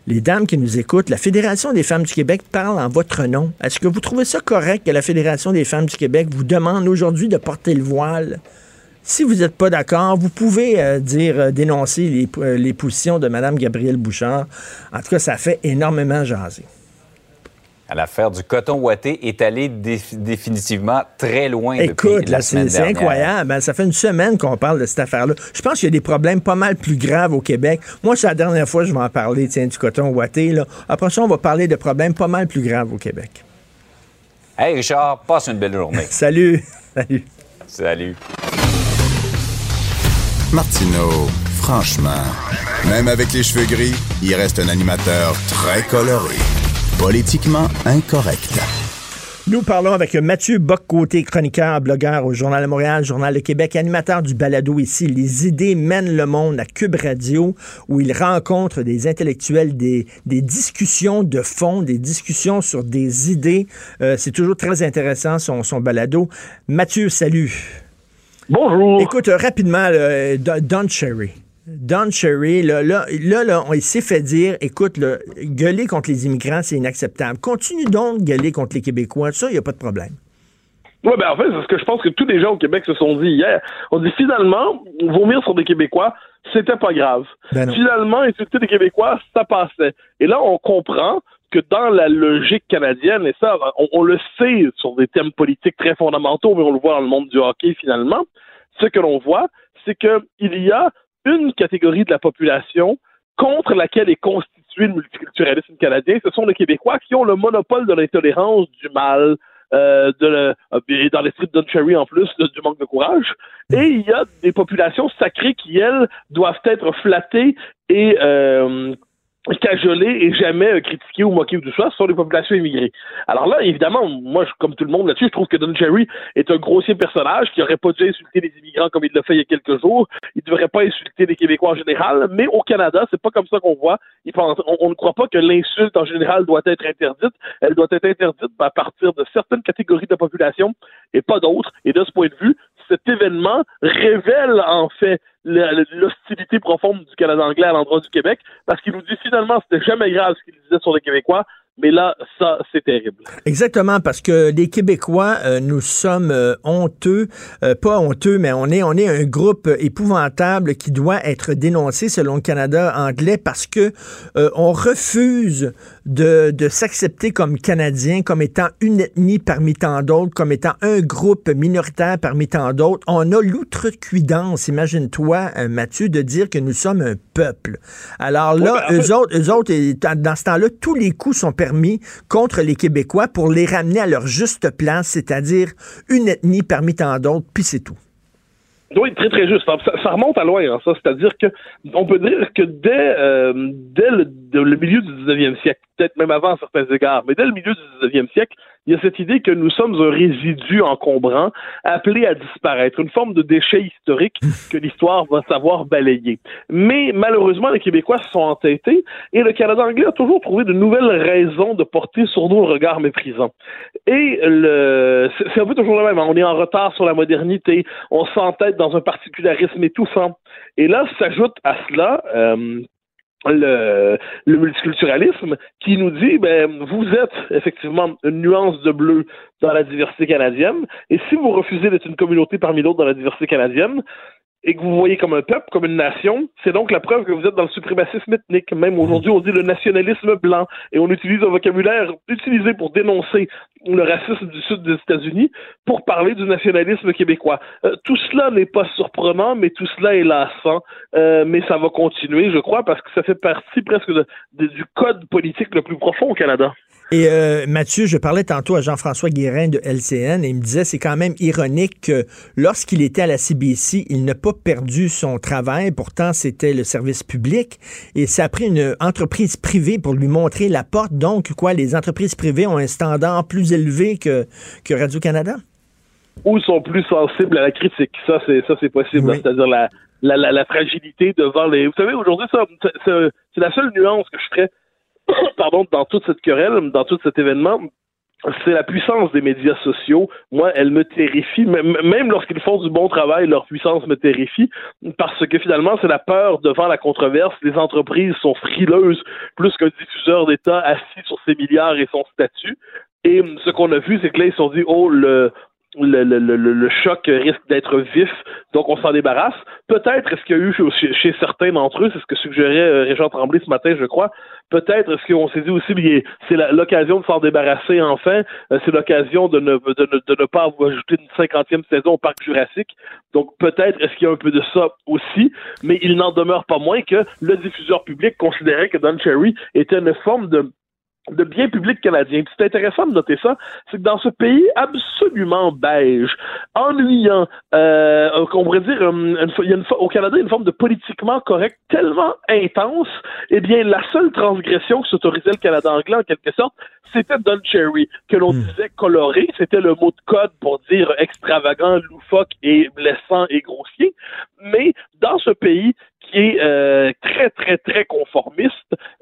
les dames qui nous écoutent, la Fédération des femmes du Québec parle en votre nom. Est-ce que vous trouvez ça correct que la Fédération des femmes du Québec vous demande aujourd'hui de porter le voile? Si vous n'êtes pas d'accord, vous pouvez euh, dire, euh, dénoncer les, euh, les positions de Mme Gabrielle Bouchard. En tout cas, ça fait énormément jaser l'affaire du coton ouaté est allée définitivement très loin Écoute, la semaine c'est incroyable. Ça fait une semaine qu'on parle de cette affaire-là. Je pense qu'il y a des problèmes pas mal plus graves au Québec. Moi, c'est la dernière fois que je vais en parler, tiens, du coton ouaté. Là. Après ça, on va parler de problèmes pas mal plus graves au Québec. Hey, Richard, passe une belle journée. Salut. Salut. Salut. Martineau, franchement, même avec les cheveux gris, il reste un animateur très coloré. Politiquement incorrect. Nous parlons avec Mathieu Bock-Côté, chroniqueur, blogueur au Journal de Montréal, Journal de Québec, animateur du balado ici. Les idées mènent le monde à Cube Radio, où il rencontre des intellectuels, des, des discussions de fond, des discussions sur des idées. Euh, c'est toujours très intéressant, son, son balado. Mathieu, salut. Bonjour. Écoute, rapidement, Don Cherry. Don Cherry, là, là, là, il s'est fait dire, écoute, gueuler contre les immigrants, c'est inacceptable. Continue donc de gueuler contre les Québécois. Ça, il n'y a pas de problème. Oui, ben en fait, c'est ce que je pense que tous les gens au Québec se sont dit hier. On dit finalement, vomir sur des Québécois, c'était pas grave. Ben finalement, insulter des Québécois, ça passait. Et là, on comprend que dans la logique canadienne, et ça, on, on, le sait sur des thèmes politiques très fondamentaux, mais on le voit dans le monde du hockey finalement, ce que l'on voit, c'est qu'il y a une catégorie de la population contre laquelle est constitué le multiculturalisme canadien, ce sont les Québécois qui ont le monopole de l'intolérance, du mal, euh, de et dans l'esprit de Don Cherry en plus, du manque de courage. Et il y a des populations sacrées qui, elles, doivent être flattées et euh, cajolé et jamais euh, ou moqué ou tout ce sont les populations immigrées. Alors là, évidemment, moi, je, comme tout le monde là-dessus, je trouve que Don Cherry est un grossier personnage qui aurait pas dû insulter les immigrants comme il l'a fait il y a quelques jours. Il ne devrait pas insulter les Québécois en général, mais au Canada, c'est pas comme ça qu'on voit. on, ne croit pas que l'insulte en général doit être interdite. Elle doit être interdite à partir de certaines catégories de la population et pas d'autres. Et de ce point de vue, cet événement révèle en fait l'hostilité profonde du Canada anglais à l'endroit du Québec, parce qu'il nous dit finalement c'était jamais grave ce qu'il disait sur les Québécois, mais là, ça, c'est terrible. Exactement, parce que les Québécois, euh, nous sommes euh, honteux, euh, pas honteux, mais on est, on est un groupe épouvantable qui doit être dénoncé selon le Canada anglais parce que on refuse de, de s'accepter comme Canadien, comme étant une ethnie parmi tant d'autres, comme étant un groupe minoritaire parmi tant d'autres. On a l'outrecuidance, imagine-toi, Mathieu, de dire que nous sommes un peuple. Alors là, ben, eux, autres, eux autres, dans ce temps-là, tous les coups sont permis contre les Québécois pour les ramener à leur juste place, c'est-à-dire une ethnie parmi tant d'autres, puis c'est tout. Oui, très très juste. Ça, remonte à loin, hein, ça. C'est-à-dire que on peut dire que dès, euh, dès le, le, milieu du 19e siècle, peut-être même avant à certains égards, mais dès le milieu du 19e siècle, il y a cette idée que nous sommes un résidu encombrant appelé à disparaître, une forme de déchet historique que l'histoire va savoir balayer. Mais malheureusement, les Québécois se sont entêtés et le Canada anglais a toujours trouvé de nouvelles raisons de porter sur nous un regard méprisant. Et le, c'est un peu toujours le même. Hein. On est en retard sur la modernité, on s'entête dans un particularisme étouffant. Et là s'ajoute à cela euh, le, multiculturalisme qui nous dit ben vous êtes effectivement une nuance de bleu dans la diversité canadienne. Et si vous refusez d'être une communauté parmi d'autres dans la diversité canadienne et que vous voyez comme un peuple, comme une nation, c'est donc la preuve que vous êtes dans le suprémacisme ethnique. Même aujourd'hui, on dit le nationalisme blanc et on utilise un vocabulaire utilisé pour dénoncer le racisme du sud des États-Unis pour parler du nationalisme québécois. Euh, tout cela n'est pas surprenant, mais tout cela est lassant. Euh, mais ça va continuer, je crois, parce que ça fait partie presque du code politique le plus profond au Canada. Et euh, Mathieu, je parlais tantôt à Jean-François Guérin de LCN et il me disait c'est quand même ironique que lorsqu'il était à la CBC, il n'a pas perdu son travail. Pourtant, c'était le service public et ça a pris une entreprise privée pour lui montrer la porte. Donc, quoi, les entreprises privées ont un standard plus élevé que, que Radio-Canada? Ou sont plus sensibles à la critique. Ça, c'est ça, c'est possible. C'est-à-dire la, la, la, fragilité devant les. Vous savez, aujourd'hui, ça, c'est la seule nuance que je ferais pardon, dans toute cette querelle, dans tout cet événement, c'est la puissance des médias sociaux. Moi, elle me terrifie. Même lorsqu'ils font du bon travail, leur puissance me terrifie parce que finalement, c'est la peur devant la controverse. Les entreprises sont frileuses plus qu'un diffuseur d'État assis sur ses milliards et son statut. Et ce qu'on a vu, c'est que là, ils se sont dit, oh, le, le, choc risque d'être vif, donc on s'en débarrasse. Peut-être est-ce qu'il y a eu chez, certains d'entre eux, c'est ce que suggérait euh, Régent Tremblay ce matin, je crois, peut-être est-ce qu'on s'est dit aussi, c'est l'occasion de s'en débarrasser enfin, euh, c'est l'occasion de ne, pas ajouter une cinquantième saison au parc jurassique. Donc peut-être est-ce qu'il y a un peu de ça aussi, mais il n'en demeure pas moins que le diffuseur public considérait que Don Cherry était une forme de de bien public canadien. C'est intéressant de noter ça, c'est que dans ce pays absolument beige, ennuyant, euh, on pourrait dire, euh, il y a une, au Canada, une forme de politiquement correct tellement intense, eh bien, la seule transgression que s'autorisait le Canada anglais, en quelque sorte, c'était Don Cherry, que l'on hmm. disait coloré, c'était le mot de code pour dire extravagant, loufoque et blessant et grossier. Mais dans ce pays, qui est euh, très, très, très conformiste.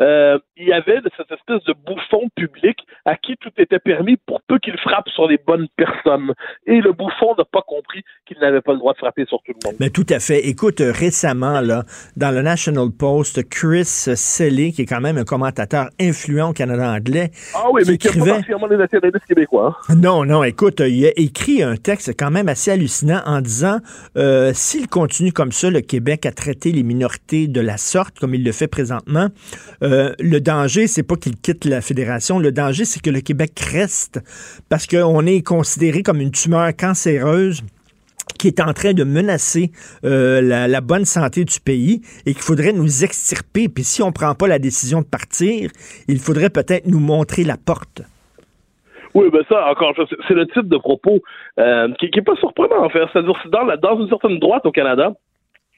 Euh, il y avait cette espèce de bouffon public à qui tout était permis pour peu qu'il frappe sur les bonnes personnes. Et le bouffon n'a pas compris qu'il n'avait pas le droit de frapper sur tout le monde. Mais tout à fait. Écoute, récemment, là, dans le National Post, Chris Selley, qui est quand même un commentateur influent au Canada anglais, ah oui, mais qui écrivait... pas les nationalistes québécois. Hein. Non, non, écoute, il a écrit un texte quand même assez hallucinant en disant euh, s'il continue comme ça, le Québec a traité les de la sorte, comme il le fait présentement, euh, le danger, c'est pas qu'il quitte la fédération. Le danger, c'est que le Québec reste parce qu'on est considéré comme une tumeur cancéreuse qui est en train de menacer euh, la, bonne santé du pays et qu'il faudrait nous extirper. Puis si on ne prend pas la décision de partir, il faudrait peut-être nous montrer la porte. Oui, ben ça, encore, c'est le type de propos euh, qui n'est pas surprenant, en fait. C'est-à-dire, dans, dans une certaine droite au Canada,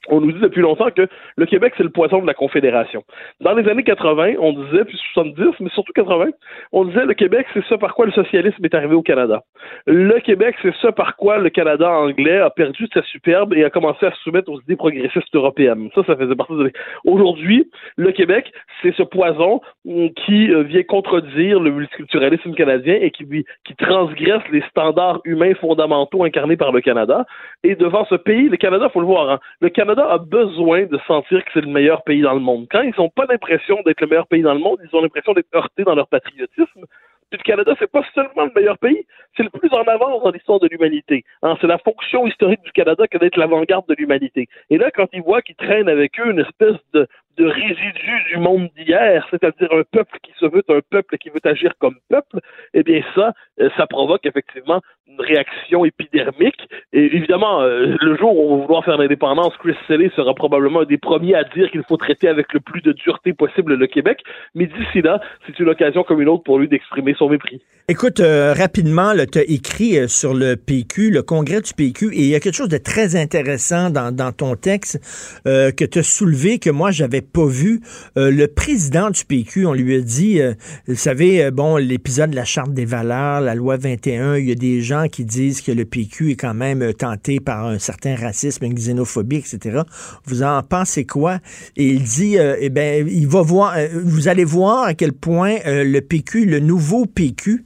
on nous dit depuis longtemps que le Québec, c'est le poison de la Confédération. Dans les années 80, on disait, puis 70, mais surtout 80, on disait le Québec, c'est ça par quoi le socialisme est arrivé au Canada. Le Québec, c'est ça par quoi le Canada anglais a perdu sa superbe et a commencé à se soumettre aux idées progressistes européennes. Ça, ça faisait partie de... Aujourd'hui, le Québec, c'est ce poison qui euh, vient contredire le multiculturalisme canadien et qui, qui transgresse les standards humains fondamentaux incarnés par le Canada. Et devant ce pays, le Canada, faut le voir, hein, le Canada a besoin de sentir que c'est le meilleur pays dans le monde. Quand ils n'ont pas l'impression d'être le meilleur pays dans le monde, ils ont l'impression d'être heurtés dans leur patriotisme. Puis le Canada, c'est pas seulement le meilleur pays, c'est le plus en avance dans l'histoire de l'humanité. Hein, c'est la fonction historique du Canada que d'être l'avant-garde de l'humanité. Et là, quand ils voient qu'ils traînent avec eux une espèce de, de résidu du monde d'hier, c'est-à-dire un peuple qui se veut un peuple qui veut agir comme peuple, eh bien ça, euh, ça provoque effectivement une réaction épidermique. Et évidemment, euh, le jour où on va vouloir faire l'indépendance, Chris Selley sera probablement un des premiers à dire qu'il faut traiter avec le plus de dureté possible le Québec. Mais d'ici là, c'est une occasion comme une autre pour lui d'exprimer son mépris. Écoute, euh, rapidement, tu as écrit sur le PQ, le congrès du PQ, et il y a quelque chose de très intéressant dans ton texte que tu as soulevé, que moi, j'avais pas vu. le président du PQ, on lui a dit, vous savez, bon, l'épisode de la Charte des valeurs, la loi 21, il y a des gens qui disent que le PQ est quand même euh, tenté par un certain racisme, une xénophobie, etc. Vous en pensez quoi? Et il dit, euh, eh ben, il va voir, euh, vous allez voir à quel point le PQ, le nouveau PQ,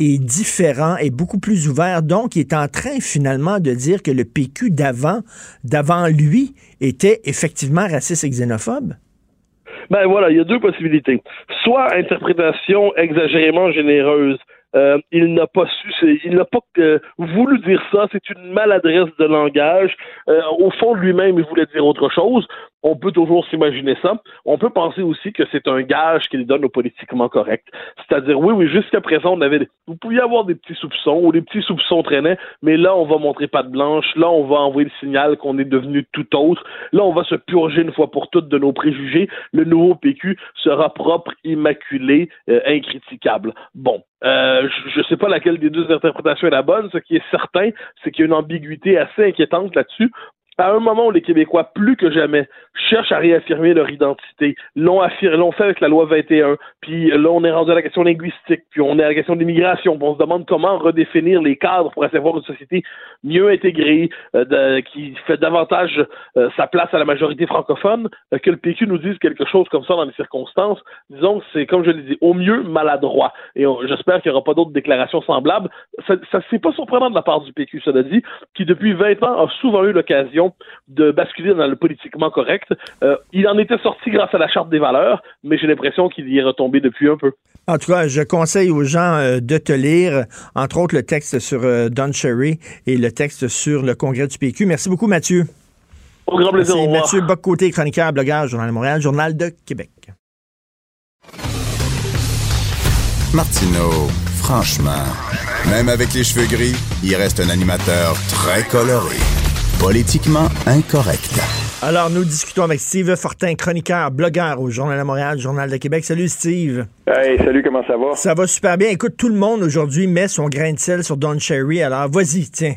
est différent, est beaucoup plus ouvert. Donc, il est en train finalement de dire que le PQ d'avant, d'avant lui, était effectivement raciste et xénophobe? Ben voilà, il y a deux possibilités. Soit interprétation exagérément généreuse euh, il n'a pas su, il n'a pas euh, voulu dire ça. C'est une maladresse de langage. Euh, au fond, lui-même, il voulait dire autre chose. On peut toujours s'imaginer ça. On peut penser aussi que c'est un gage qu'il donne au politiquement correct. C'est-à-dire, oui, oui, jusqu'à présent, on avait, vous pouviez avoir des petits soupçons ou des petits soupçons traînaient, mais là, on va montrer patte blanche. Là, on va envoyer le signal qu'on est devenu tout autre. Là, on va se purger une fois pour toutes de nos préjugés. Le nouveau PQ sera propre, immaculé, incriticable. Bon, euh, je ne sais pas laquelle des deux interprétations est la bonne. Ce qui est certain, c'est qu'il y a une ambiguïté assez inquiétante là-dessus à un moment où les Québécois, plus que jamais, cherchent à réaffirmer leur identité, l'ont fait avec la loi 21, puis là, on est rendu à la question linguistique, puis on est à la question de l'immigration, on se demande comment redéfinir les cadres pour avoir une société mieux intégrée, euh, qui fait davantage euh, sa place à la majorité francophone, euh, que le PQ nous dise quelque chose comme ça dans les circonstances. Disons que c'est, comme je l'ai dit, au mieux maladroit. Et j'espère qu'il n'y aura pas d'autres déclarations semblables. Ça, ça c'est pas surprenant de la part du PQ, cela dit, qui depuis 20 ans a souvent eu l'occasion de basculer dans le politiquement correct. Euh, il en était sorti grâce à la charte des valeurs, mais j'ai l'impression qu'il y est retombé depuis un peu. En tout cas, je conseille aux gens euh, de te lire, entre autres le texte sur euh, Don Cherry et le texte sur le congrès du PQ. Merci beaucoup, Mathieu. Au grand plaisir. Mathieu Boccoté, chroniqueur, blogueur, Journal de Montréal, Journal de Québec. Martineau, franchement, même avec les cheveux gris, il reste un animateur très coloré. Politiquement incorrect. Alors, nous discutons avec Steve Fortin, chroniqueur, blogueur au Journal de Montréal, Journal de Québec. Salut, Steve. Hey, salut, comment ça va? Ça va super bien. Écoute, tout le monde aujourd'hui met son grain de sel sur Don Cherry. Alors, vas-y, tiens.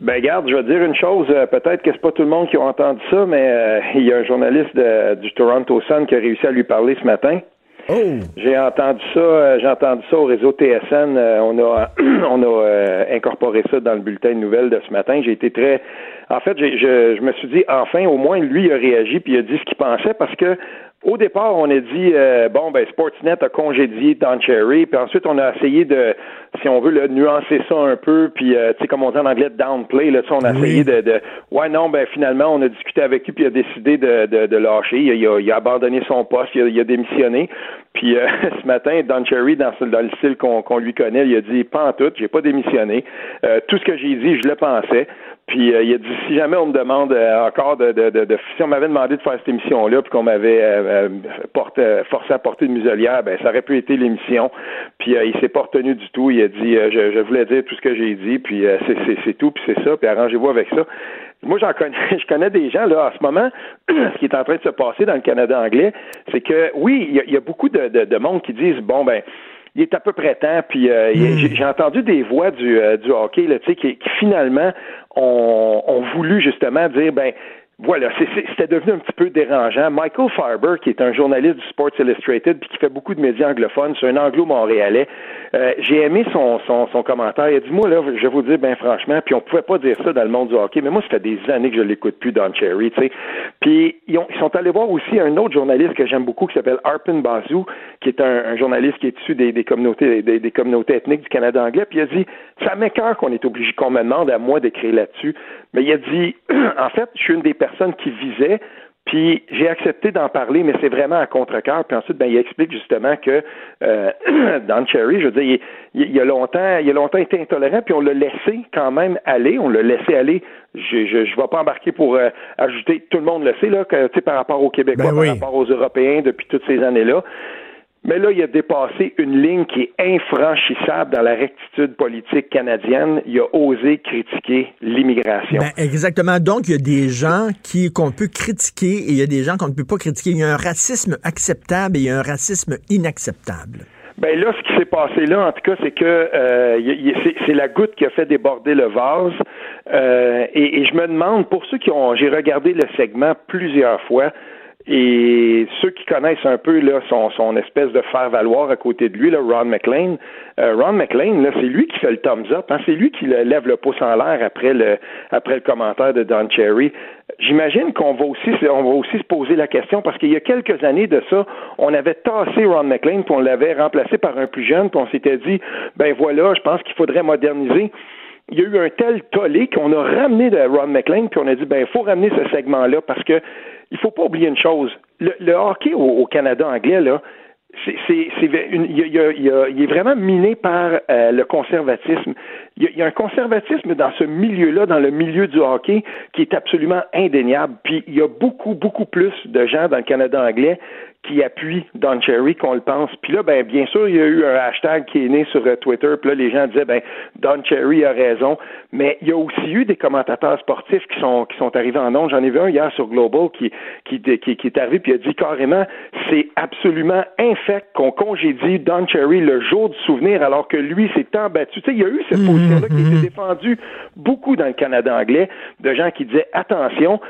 Ben garde, je vais dire une chose, euh, peut-être que c'est pas tout le monde qui a entendu ça, mais euh, il y a un journaliste du Toronto Sun qui a réussi à lui parler ce matin. Oh. J'ai entendu ça, euh, j'ai entendu ça au réseau TSN. on a, on a incorporé ça dans le bulletin de nouvelles de ce matin. J'ai été très en fait, je, je, me suis dit, enfin, au moins, lui, il a réagi puis il a dit ce qu'il pensait parce que au départ, on a dit euh, bon ben Sportsnet a congédié Don Cherry, puis ensuite on a essayé de, si on veut, le nuancer ça un peu, puis euh, tu sais comme on dit en anglais downplay, là, on a essayé de, de, ouais non ben finalement on a discuté avec lui puis il a décidé de, de, de lâcher, il a, il, a, abandonné son poste, il a, il a démissionné, puis euh, ce matin Don Cherry dans, dans le style qu'on qu'on lui connaît, il a dit pas en tout, j'ai pas démissionné, tout ce que j'ai dit je le pensais, puis il a dit si jamais on me demande encore de, de, de, si on m'avait demandé de faire cette émission là puis qu'on m'avait euh, porte, forcé à porter une muselière, ben ça aurait pu être l'émission. Puis euh, il s'est pas retenu du tout. Il a dit euh, je, je, voulais dire tout ce que j'ai dit, puis c'est tout, puis c'est ça, puis arrangez-vous avec ça. Moi, j'en connais, je connais des gens là en ce moment. ce qui est en train de se passer dans le Canada anglais, c'est que oui, il y, a beaucoup de, de, monde qui disent bon ben il est à peu près temps. Puis hmm. j'ai entendu des voix du, du hockey là, qui, qui finalement ont, ont voulu justement dire ben voilà, c'était devenu un petit peu dérangeant. Michael Farber, qui est un journaliste du Sports Illustrated puis qui fait beaucoup de médias anglophones, c'est un anglo-montréalais. Euh, j'ai aimé son, son, son, commentaire. Il a dit, moi, là, je vais vous dire, ben franchement, puis on pouvait pas dire ça dans le monde du hockey, mais moi, ça fait des années que je l'écoute plus, Don Cherry, tu sais. Puis ils, ont, ils, sont allés voir aussi un autre journaliste que j'aime beaucoup qui s'appelle Arpin Bazou, qui est un, journaliste qui est issu des, des communautés des, des, communautés ethniques du Canada anglais, puis il a dit, ça m'écœure qu'on est obligé, qu'on me demande à moi d'écrire là-dessus. Mais il a dit, en fait, je suis une des personnes qui visait, puis j'ai accepté d'en parler, mais c'est vraiment à contre-cœur. Puis ensuite, ben, il explique justement que euh, Don Cherry, je veux dire, il, il, a longtemps, il a longtemps été intolérant, puis on l'a laissé quand même aller. On l'a laissé aller. Je je, je vais pas embarquer pour euh, ajouter. Tout le monde le sait là, que, par rapport aux Québécois, ben par rapport aux Européens depuis toutes ces années-là. Mais là, il a dépassé une ligne qui est infranchissable dans la rectitude politique canadienne. Il a osé critiquer l'immigration. Ben, exactement. Donc, il y a des gens qui qu'on peut critiquer et il y a des gens qu'on ne peut pas critiquer. Il y a un racisme acceptable et il y a un racisme inacceptable. Ben là, ce qui s'est passé là, en tout cas, c'est que euh, c'est la goutte qui a fait déborder le vase. Euh, et, et, je me demande, pour ceux qui ont, j'ai regardé le segment plusieurs fois, et ceux qui connaissent un peu là, son, son espèce de faire-valoir à côté de lui, là, Ron McLean, euh, Ron McLean, là, c'est lui qui fait le thumbs up. Hein, c'est lui qui lève le pouce en l'air après le, après le commentaire de Don Cherry. J'imagine qu'on va aussi, on va aussi se poser la question parce qu'il y a quelques années de ça, on avait tassé Ron McLean puis on l'avait remplacé par un plus jeune puis on s'était dit, ben voilà, je pense qu'il faudrait moderniser il y a eu un tel tollé qu'on a ramené de Ron McLean, puis on a dit, ben, il faut ramener ce segment-là parce que il faut pas oublier une chose. Le, hockey au, Canada anglais, là, c'est, il, est vraiment miné par euh, le conservatisme. Il y, a, un conservatisme dans ce milieu-là, dans le milieu du hockey, qui est absolument indéniable. Puis il y a beaucoup, beaucoup plus de gens dans le Canada anglais qui appuie Don Cherry qu'on le pense. Puis là, ben bien sûr, il y a eu un hashtag qui est né sur euh, Twitter. Puis là, les gens disaient, ben Don Cherry a raison. Mais il y a aussi eu des commentateurs sportifs qui sont qui sont arrivés en ondes. J'en ai vu un hier sur Global qui qui, qui, est arrivé puis a dit carrément, c'est absolument infect qu'on congédie Don Cherry le jour du souvenir alors que lui s'est embattu. Tu sais, il y a eu cette mhm, position-là qui a été mhm. défendue beaucoup dans le Canada anglais de gens qui disaient attention,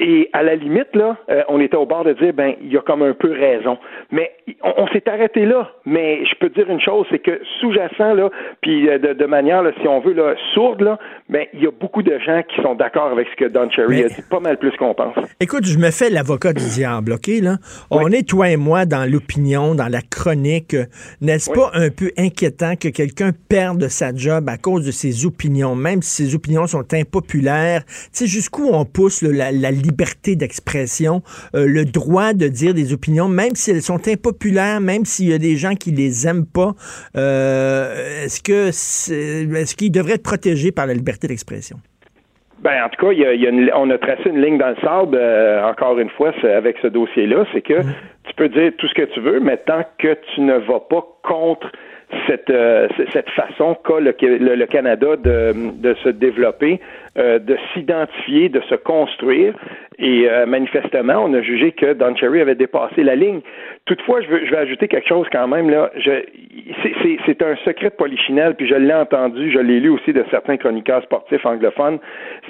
et à la limite, là, euh, on était au bord de dire, ben, il y a comme un peu raison. Mais on, s'est arrêté là. Mais je peux dire une chose, c'est que sous-jacent, là, puis euh, de, manière, si on veut, là, sourde, là, ben, il y a beaucoup de gens qui sont d'accord avec ce que Don Cherry a dit, pas mal plus qu'on pense. Écoute, je me fais l'avocat du diable, OK, là? On est, toi et moi, dans l'opinion, dans la chronique. N'est-ce pas un peu inquiétant que quelqu'un perde sa job à cause de ses opinions, même si ses opinions sont impopulaires? Tu sais, jusqu'où on pousse la, la liberté d'expression, euh, le droit de dire des opinions, même si elles sont impopulaires, même s'il y a des gens qui les aiment pas. Euh, est-ce que est-ce qu'ils devraient être protégés par la liberté d'expression? Ben, en tout cas, il on a tracé une ligne dans le sable, euh, encore une fois, avec ce dossier-là. C'est que mm-hmm. tu peux dire tout ce que tu veux, mais tant que tu ne vas pas contre cette, cette façon qu'a le, le, Canada de, de se développer, euh, de s'identifier, de se construire. Et euh, manifestement, on a jugé que Don Cherry avait dépassé la ligne. Toutefois, je, veux, je vais ajouter quelque chose quand même. là. C'est un secret de polichinelle, puis je l'ai entendu, je l'ai lu aussi de certains chroniqueurs sportifs anglophones.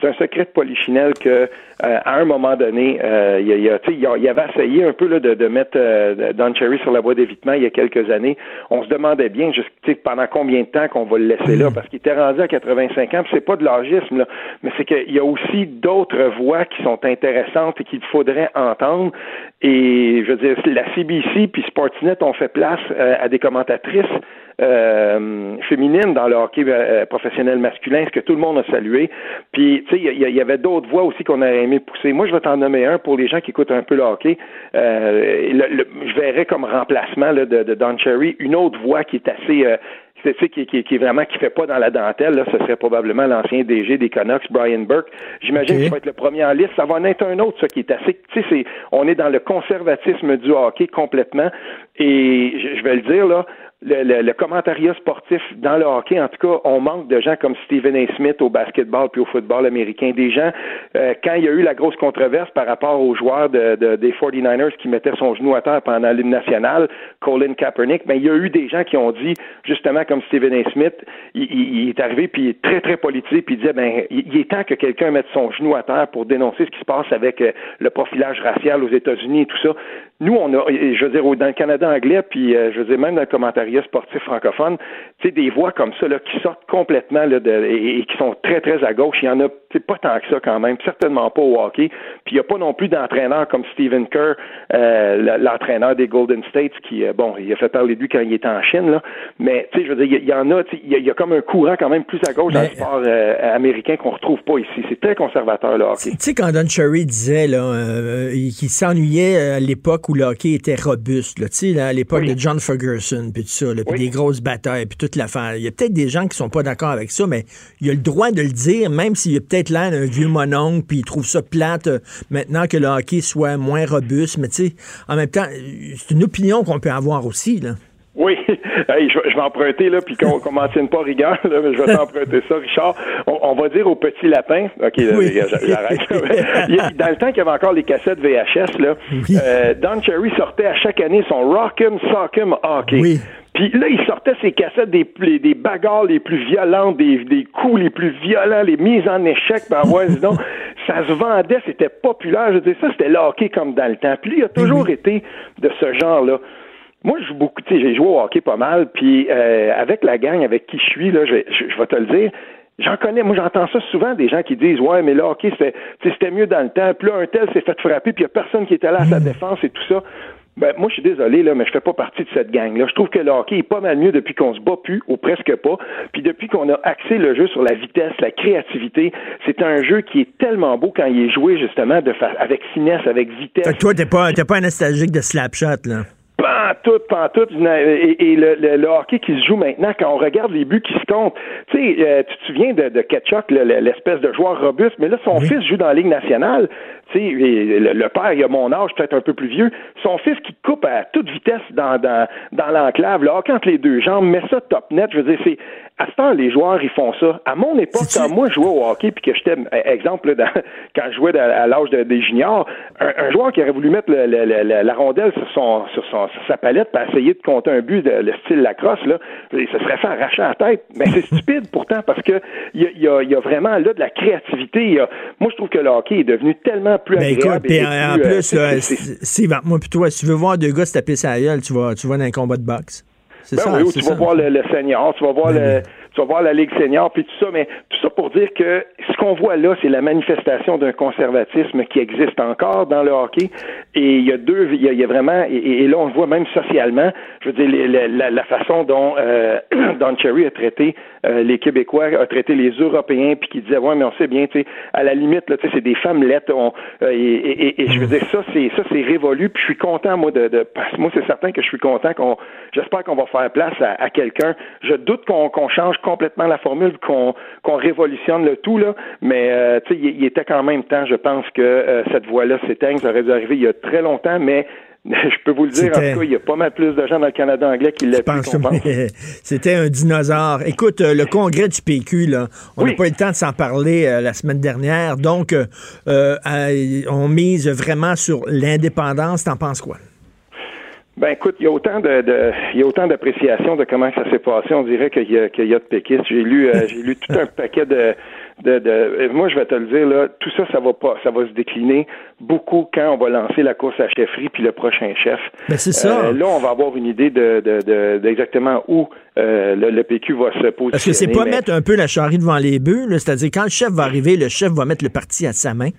C'est un secret de polichinelle que, euh, à un moment donné, euh, il, y a, il, avait essayé un peu là, de, de mettre Don Cherry sur la voie d'évitement il y a quelques années. On se demandait bien pendant combien de temps qu'on va le laisser là, parce qu'il était rendu à 85 ans, puis c'est pas de l'argisme, là mais c'est qu'il y a aussi d'autres voix qui sont intéressantes et qu'il faudrait entendre. Et je veux dire, la CBC puis Sportsnet ont fait place euh, à des commentatrices euh, féminines dans le hockey euh, professionnel masculin, ce que tout le monde a salué. Puis, tu sais, il y, avait d'autres voix aussi qu'on aurait aimé pousser. Moi, je vais t'en nommer un pour les gens qui écoutent un peu le hockey. je verrais comme remplacement de, de, Don Cherry une autre voix qui est assez qui, qui, qui, est vraiment qui fait pas dans la dentelle, là, ce serait probablement l'ancien DG des Canucks, Brian Burke. J'imagine qu'il va être le premier en liste. Ça va en être un autre, ça, qui est assez. Tu sais, c'est, on est dans le conservatisme du hockey complètement. Et je, je vais le dire là, le, le, commentariat sportif dans le hockey, en tout cas, on manque de gens comme Stephen A. Smith au basketball puis au football américain. Des gens, euh, quand il y a eu la grosse controverse par rapport aux joueurs de, de, des 49ers qui mettaient son genou à terre pendant l'hymne national, Colin Kaepernick, ben, il y a eu des gens qui ont dit, justement, comme Stephen A. Smith, il, il, est arrivé puis il est très, très politisé puis il disait, ben, il, est temps que quelqu'un mette son genou à terre pour dénoncer ce qui se passe avec euh, le profilage racial aux États-Unis et tout ça. Nous, on a, je veux dire, dans le Canada anglais, puis euh, je veux dire, même dans le commentariat sportif francophone, tu sais, des voix comme ça, là, qui sortent complètement, là, de, et, qui sont très, très à gauche. Il y en a pas tant que ça quand même, certainement pas au hockey. Puis il n'y a pas non plus d'entraîneur comme Stephen Kerr, euh, l'entraîneur des Golden States, qui, euh, bon, il a fait parler de lui quand il était en Chine, là. Mais, tu sais, je veux dire, il y, en a, il y, a comme un courant quand même plus à gauche dans le sport américain qu'on retrouve pas ici. C'est très conservateur, le hockey. Tu sais, quand Don Cherry disait, là, qu'il s'ennuyait à l'époque où le hockey était robuste, là, là, à l'époque de John Ferguson, puis tout ça, puis des grosses batailles, puis toute l'affaire. Il y a peut-être des gens qui sont pas d'accord avec ça, mais il a le droit de le dire, même s'il a peut-être l'air d'un vieux mononcle, puis il trouve ça plate euh, maintenant que le hockey soit moins robuste. Mais tu sais, en même temps, c'est une opinion qu'on peut avoir aussi, là. Oui, je, vais emprunter, là, puis qu'on ne m'en tienne pas rigueur, là, mais je vais t'emprunter ça, Richard. On, va dire au petit lapin, OK, j'arrête. Dans le temps qu'il y avait encore les cassettes VHS, là, euh, Don Cherry sortait à chaque année son Rock'em Sock'em Hockey. Oui. Puis là, il sortait ses cassettes des, des bagarres les plus violentes, des, des coups les plus violents, les mises en échec, par ouais, disons, ça se vendait, c'était populaire. Je veux dire, ça, c'était le hockey comme dans le temps. Puis lui, il a toujours été de ce genre-là. Moi, je joue beaucoup, tu sais, j'ai joué au hockey pas mal, puis euh, avec la gang avec qui je suis, là, je, je, vais te le dire, J'en connais, moi j'entends ça souvent des gens qui disent Ouais, mais là, OK, c'était mieux dans le temps, puis là, un tel s'est fait frapper, puis il n'y a personne qui était là à sa mm. défense et tout ça. Ben, moi, je suis désolé, là, mais je fais pas partie de cette gang-là. Je trouve que le hockey est pas mal mieux depuis qu'on se bat plus, ou presque pas. Puis depuis qu'on a axé le jeu sur la vitesse, la créativité, c'est un jeu qui est tellement beau quand il est joué, justement, de avec finesse, avec vitesse. Fait toi, t'es pas, pas un nostalgique de slapshot, là? Pas tout, pas tout. Et, et le, le, hockey qui se joue maintenant, quand on regarde les buts qui se comptent, tu sais, euh, tu te souviens de, de Ketchuk, l'espèce de joueur robuste, mais là, son fils joue dans la Ligue nationale. Tu sais, le, le, père, il a mon âge, peut-être un peu plus vieux. Son fils qui coupe à toute vitesse dans, dans, dans l'enclave, le hockey entre les deux jambes, met ça top net. Je veux dire, c'est à ce temps, les joueurs, ils font ça. À mon époque, quand moi, je jouais au hockey, puis que j'étais, exemple, dans, quand je jouais à l'âge des juniors, un, joueur qui aurait voulu mettre la rondelle sur, son, sur, son, sa palette pour essayer de compter un but de le style lacrosse, là, ça serait fait arracher la tête. Mais c'est stupide pourtant, parce que il y a, y a, vraiment là de la créativité. moi, je trouve que le hockey est devenu tellement plus ben, agréable. Écoute, en, plus, euh, moi, puis toi, si tu veux voir deux gars se taper sa gueule, tu vas, tu vas dans un combat de boxe. Ben ça, oui, tu vas voir le, le, senior, tu vas voir ben le, tu vas voir la Ligue senior, puis tout ça, mais tout ça pour dire que ce qu'on voit là, c'est la manifestation d'un conservatisme qui existe encore dans le hockey. Et il y a deux, il y a, vraiment, et, là on le voit même socialement, je veux dire, la, façon dont euh, Don Cherry a traité euh, les Québécois, a traité les Européens, puis qui disait, ouais, mais on sait bien, tu sais, à la limite, là, tu sais, c'est des femmes lettres, euh, et, et, je veux dire, ça, c'est ça, c'est révolu, puis je suis content, moi, de, de moi, c'est certain que je suis content qu'on, j'espère qu'on va faire place à, à quelqu'un. Je doute qu'on qu'on change complètement la formule, qu'on révolutionne le tout, là, mais euh, tu sais, il, était quand même temps, je pense, que euh, cette voie-là s'éteigne. Ça aurait dû arriver il y a très longtemps, mais je peux vous le dire, en tout cas, il y a pas mal plus de gens dans le Canada anglais qui l'ont pu C'était un dinosaure. Écoute, euh, le congrès du PQ, là, on n'a pas eu le temps de s'en parler la semaine dernière, donc on mise vraiment sur l'indépendance. T'en penses quoi? Ben écoute, il y a autant de, il y a autant d'appréciation de comment ça s'est passé. On dirait qu'il y a qu'il y a de péquistes. J'ai lu euh, j'ai lu tout un paquet de, de, de, moi je vais te le dire là, tout ça ça va pas ça va se décliner beaucoup quand on va lancer la course à chefferie puis le prochain chef. Ben c'est ça. Euh, là on va avoir une idée de d'exactement de, où euh, le, PQ va se positionner. Parce que c'est pas mettre un peu la charrie devant les bœufs, c'est-à-dire quand le chef va arriver, le chef va mettre le parti à sa main?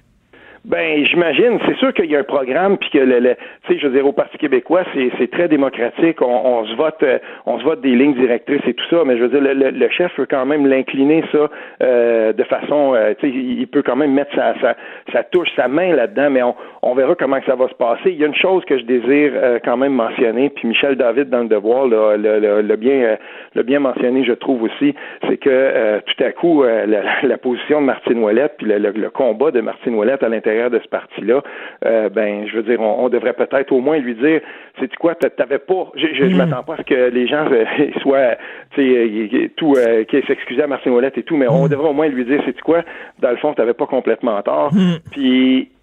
Ben, j'imagine. C'est sûr qu'il y a un programme, puis que le, tu sais, je veux dire, au Parti québécois, c'est très démocratique. On, on, se vote, euh, on se vote des lignes directrices et tout ça. Mais je veux dire, le, le chef peut quand même l'incliner ça euh, de façon, euh, tu sais, il peut quand même mettre sa, sa, sa touche, sa main là-dedans. Mais on, on verra comment ça va se passer. Il y a une chose que je désire quand même mentionner, puis Michel David dans le devoir le, bien, le bien mentionné, je trouve aussi, c'est que tout à coup, la, la, position de Martine Ouellette, puis le, combat de Martine Ouellette à l'intérieur de ce parti-là, euh, ben, je veux dire, on, devrait peut-être au moins lui dire, c'est quoi, t'avais pas, je, je, hmm. m'attends pas à ce que les gens euh, soient, tu sais, euh, tout, euh, qui s'excusaient à Martin Ouellette et tout, mais on hmm. devrait au moins lui dire, c'est quoi, dans le fond, t'avais pas complètement tort. Hmm.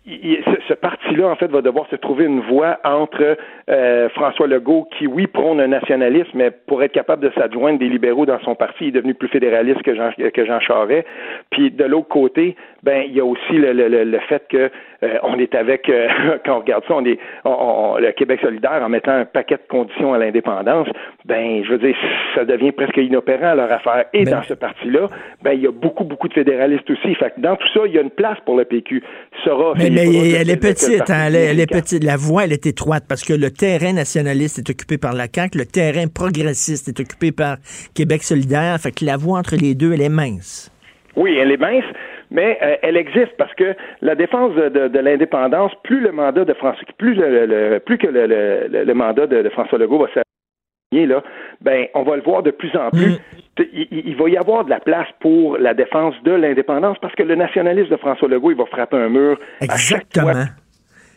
Ce, parti-là, en fait, va devoir se trouver une voie entre euh, François Legault, qui, oui, prône un nationalisme, mais pour être capable de s'adjoindre des libéraux dans son parti, il est devenu plus fédéraliste que Jean, que Jean Charest. Puis de l'autre côté, ben, il y a aussi le, le, le fait que euh, on est avec, euh, quand on regarde ça, on est on, le Québec solidaire en mettant un paquet de conditions à l'indépendance. Ben, je veux dire, ça devient presque inopérant leur affaire. Et dans ce parti-là, ben, il y a beaucoup, beaucoup de fédéralistes aussi. Fait que dans tout ça, il y a une place pour le PQ. Sera mais, elle est petite, hein, elle, est petite. La voie, elle est étroite parce que le terrain nationaliste est occupé par la CAQ, le terrain progressiste est occupé par Québec solidaire. Fait que la voie entre les deux, elle est mince. Oui, elle est mince, mais euh, elle existe parce que la défense de, l'indépendance, plus le mandat de François, plus le, plus que le, mandat de, François Legault va s'aligner là, ben on va le voir de plus en plus. Mm. Il, va y avoir de la place pour la défense de l'indépendance parce que le nationalisme de François Legault, il va frapper un mur Exactement.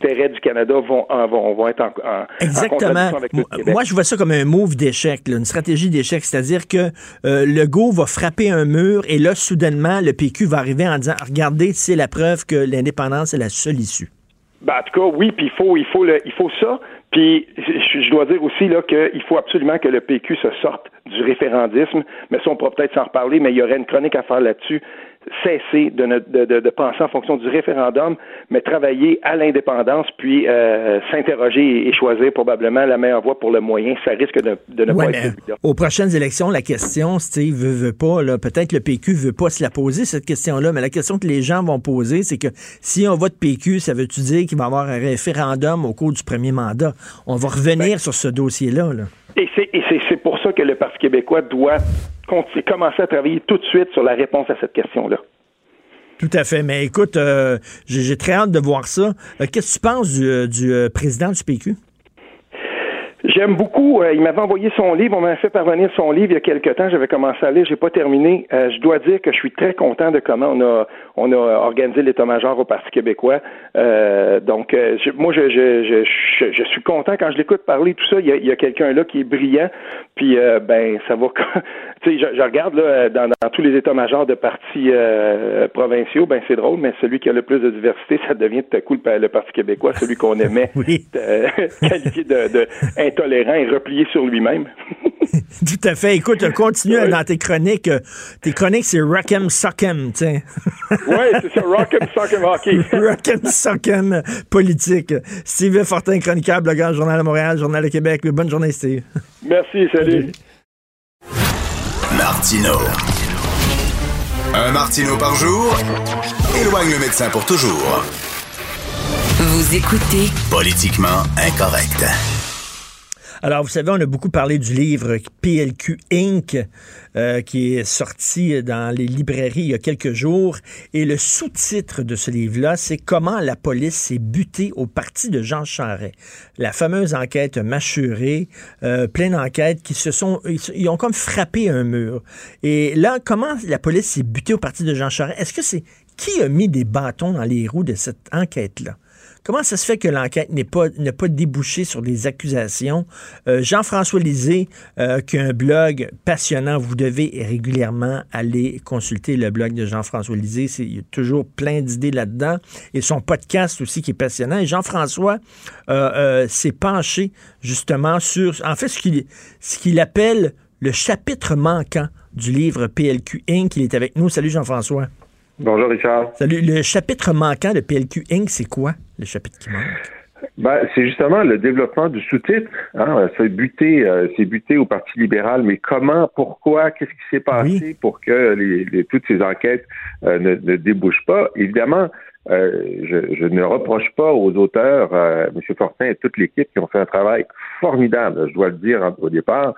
intérêts du Canada vont, vont, vont être en, en, Exactement. avec le Québec. Moi, je vois ça comme un move d'échec, une stratégie d'échec, c'est-à-dire que euh, le go va frapper un mur et là, soudainement, le PQ va arriver en disant, regardez, c'est la preuve que l'indépendance est la seule issue. Ben, en tout cas, oui, puis il faut, il faut, le, il faut ça. Puis je, dois dire aussi là qu'il faut absolument que le PQ se sorte du référendisme, mais ça on pourra peut-être s'en reparler, mais il y aurait une chronique à faire là-dessus cesser de, de, de, penser en fonction du référendum, mais travailler à l'indépendance, puis euh, s'interroger et, choisir probablement la meilleure voie pour le moyen. Ça risque de, de ne pas être Aux prochaines élections, la question, Steve, veut, veut pas, peut-être le PQ veut pas se la poser, cette question-là, mais la question que les gens vont poser, c'est que si on vote PQ, ça veut-tu dire qu'il va y avoir un référendum au cours du premier mandat? On va revenir ben sur ce dossier-là. Là. Et c'est pour ça que le Parti québécois doit commencer à travailler tout de suite sur la réponse à cette question-là. Tout à fait. Mais écoute, euh, j'ai très hâte de voir ça. Euh, qu'est-ce que tu penses du, euh, président du PQ? J'aime beaucoup. Il m'avait envoyé son livre. On m'a fait parvenir son livre il y a quelques temps. J'avais commencé à lire. J'ai pas terminé. Je dois dire que je suis très content de comment on a on a organisé l'état-major au Parti québécois. Donc, moi, je, je, je, je, suis content quand je l'écoute parler tout ça. Il y a, a quelqu'un là qui est brillant. Puis, ben, ça va. tu sais, je, regarde là dans, dans tous les états-majors de partis provinciaux. Ben, c'est drôle, mais celui qui a le plus de diversité, ça devient tout à coup le, Parti québécois, celui qu'on aimait qualifié de, de tolérant et replié sur lui-même. Tout à fait. Écoute, continue dans tes chroniques. Tes chroniques, c'est Rock'em Sock'em, tiens. oui, c'est ça, Rock'em Sock'em hockey. Rock'em Sock'em politique. Steve Fortin, chroniqueur, blogueur, Journal de Montréal, Journal de Québec. Bonne journée, Steve. Merci, salut. Martino. Un Martino par jour éloigne le médecin pour toujours. Vous écoutez Politiquement incorrect. Alors, vous savez, on a beaucoup parlé du livre PLQ Inc., euh, qui est sorti dans les librairies il y a quelques jours. Et le sous-titre de ce livre-là, c'est Comment la police s'est butée au parti de Jean Charest. La fameuse enquête mâchurée, euh, plein d'enquêtes qui se sont... Ils, ont comme frappé un mur. Et là, comment la police s'est butée au parti de Jean Charest? Est-ce que c'est... Qui a mis des bâtons dans les roues de cette enquête-là? Comment ça se fait que l'enquête n'est pas, n'a pas débouché sur des accusations? Euh, Jean-François Lisée, euh, qui a un blog passionnant, vous devez régulièrement aller consulter le blog de Jean-François Lisée. Il y a toujours plein d'idées là-dedans. Et son podcast aussi qui est passionnant. Et Jean-François euh, s'est penché justement sur, en fait, ce qu'il, ce qu'il appelle le chapitre manquant du livre PLQ Inc. Il est avec nous. Salut Jean-François. Bonjour Richard. Salut. Le chapitre manquant de PLQ Inc., c'est quoi, le chapitre qui manque? Ben, c'est justement le développement du sous-titre. Hein, c'est buté, euh, c'est buté au Parti libéral, mais comment, pourquoi, qu'est-ce qui s'est passé pour que les, toutes ces enquêtes euh, ne, ne, débouchent pas? Évidemment, euh, je, je, ne reproche pas aux auteurs, M. Fortin et toute l'équipe qui ont fait un travail formidable, je dois le dire au départ.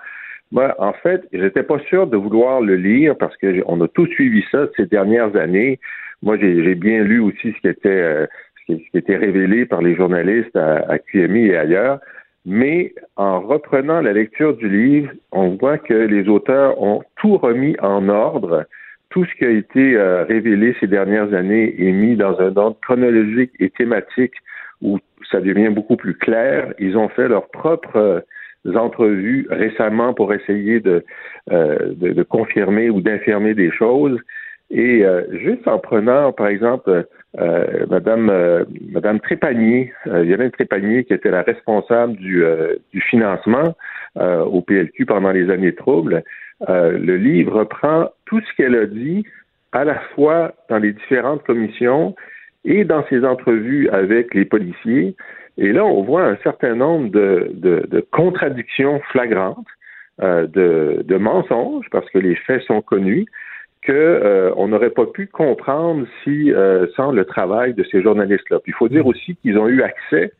Moi, en fait, j'étais pas sûr de vouloir le lire parce que on a tous suivi ça ces dernières années. Moi, j'ai bien lu aussi ce qui était euh, ce qui, était révélé par les journalistes à, QMI et ailleurs. Mais en reprenant la lecture du livre, on voit que les auteurs ont tout remis en ordre. Tout ce qui a été euh, révélé ces dernières années est mis dans un ordre chronologique et thématique où ça devient beaucoup plus clair. Ils ont fait leur propre entrevues récemment pour essayer de, euh, de, confirmer ou d'infirmer des choses. Et euh, juste en prenant, par exemple, euh, Madame euh, Trépanier, Yolande Trépanier, qui était la responsable du, du financement au PLQ pendant les années troubles, le livre reprend tout ce qu'elle a dit à la fois dans les différentes commissions et dans ses entrevues avec les policiers. Et là, on voit un certain nombre de, de, de contradictions flagrantes, euh, de, de, mensonges, parce que les faits sont connus, que euh, on n'aurait pas pu comprendre si euh, sans le travail de ces journalistes-là. Puis il faut dire aussi qu'ils ont eu accès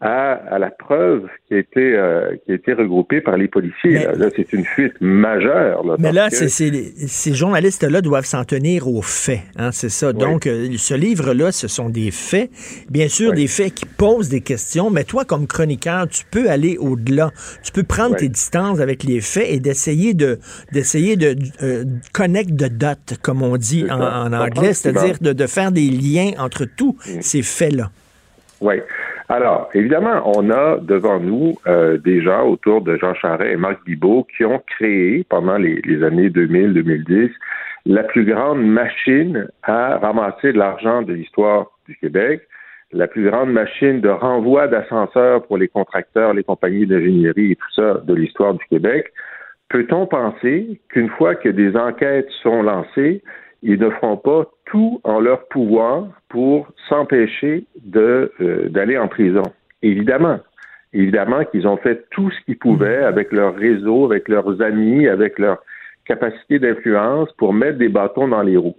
à, la preuve qui a été, euh, qui a été regroupée par les policiers. là, c'est une fuite majeure. mais là, ces journalistes-là doivent s'en tenir aux faits. Hein, c'est ça. Donc, euh, ce livre-là, ce sont des faits. Bien sûr, des faits qui posent des questions, mais toi, comme chroniqueur, tu peux aller au-delà. Tu peux prendre tes distances avec les faits et d'essayer de d'essayer de euh, connect comme on dit en, anglais, c'est-à-dire de, de, faire des liens entre tous mm. ces faits-là. Oui. Alors, évidemment, on a devant nous euh, des gens autour de Jean Charest et Marc Bibot qui ont créé pendant les, années 2000-2010 la plus grande machine à ramasser de l'argent de l'histoire du Québec, la plus grande machine de renvoi d'ascenseurs pour les contracteurs, les compagnies d'ingénierie et tout ça de l'histoire du Québec. Peut-on penser qu'une fois que des enquêtes sont lancées, ils ne feront pas tout en leur pouvoir pour s'empêcher de euh, d'aller en prison. Évidemment, évidemment qu'ils ont fait tout ce qu'ils pouvaient mm. avec leur réseau, avec leurs amis, avec leur capacité d'influence pour mettre des bâtons dans les roues.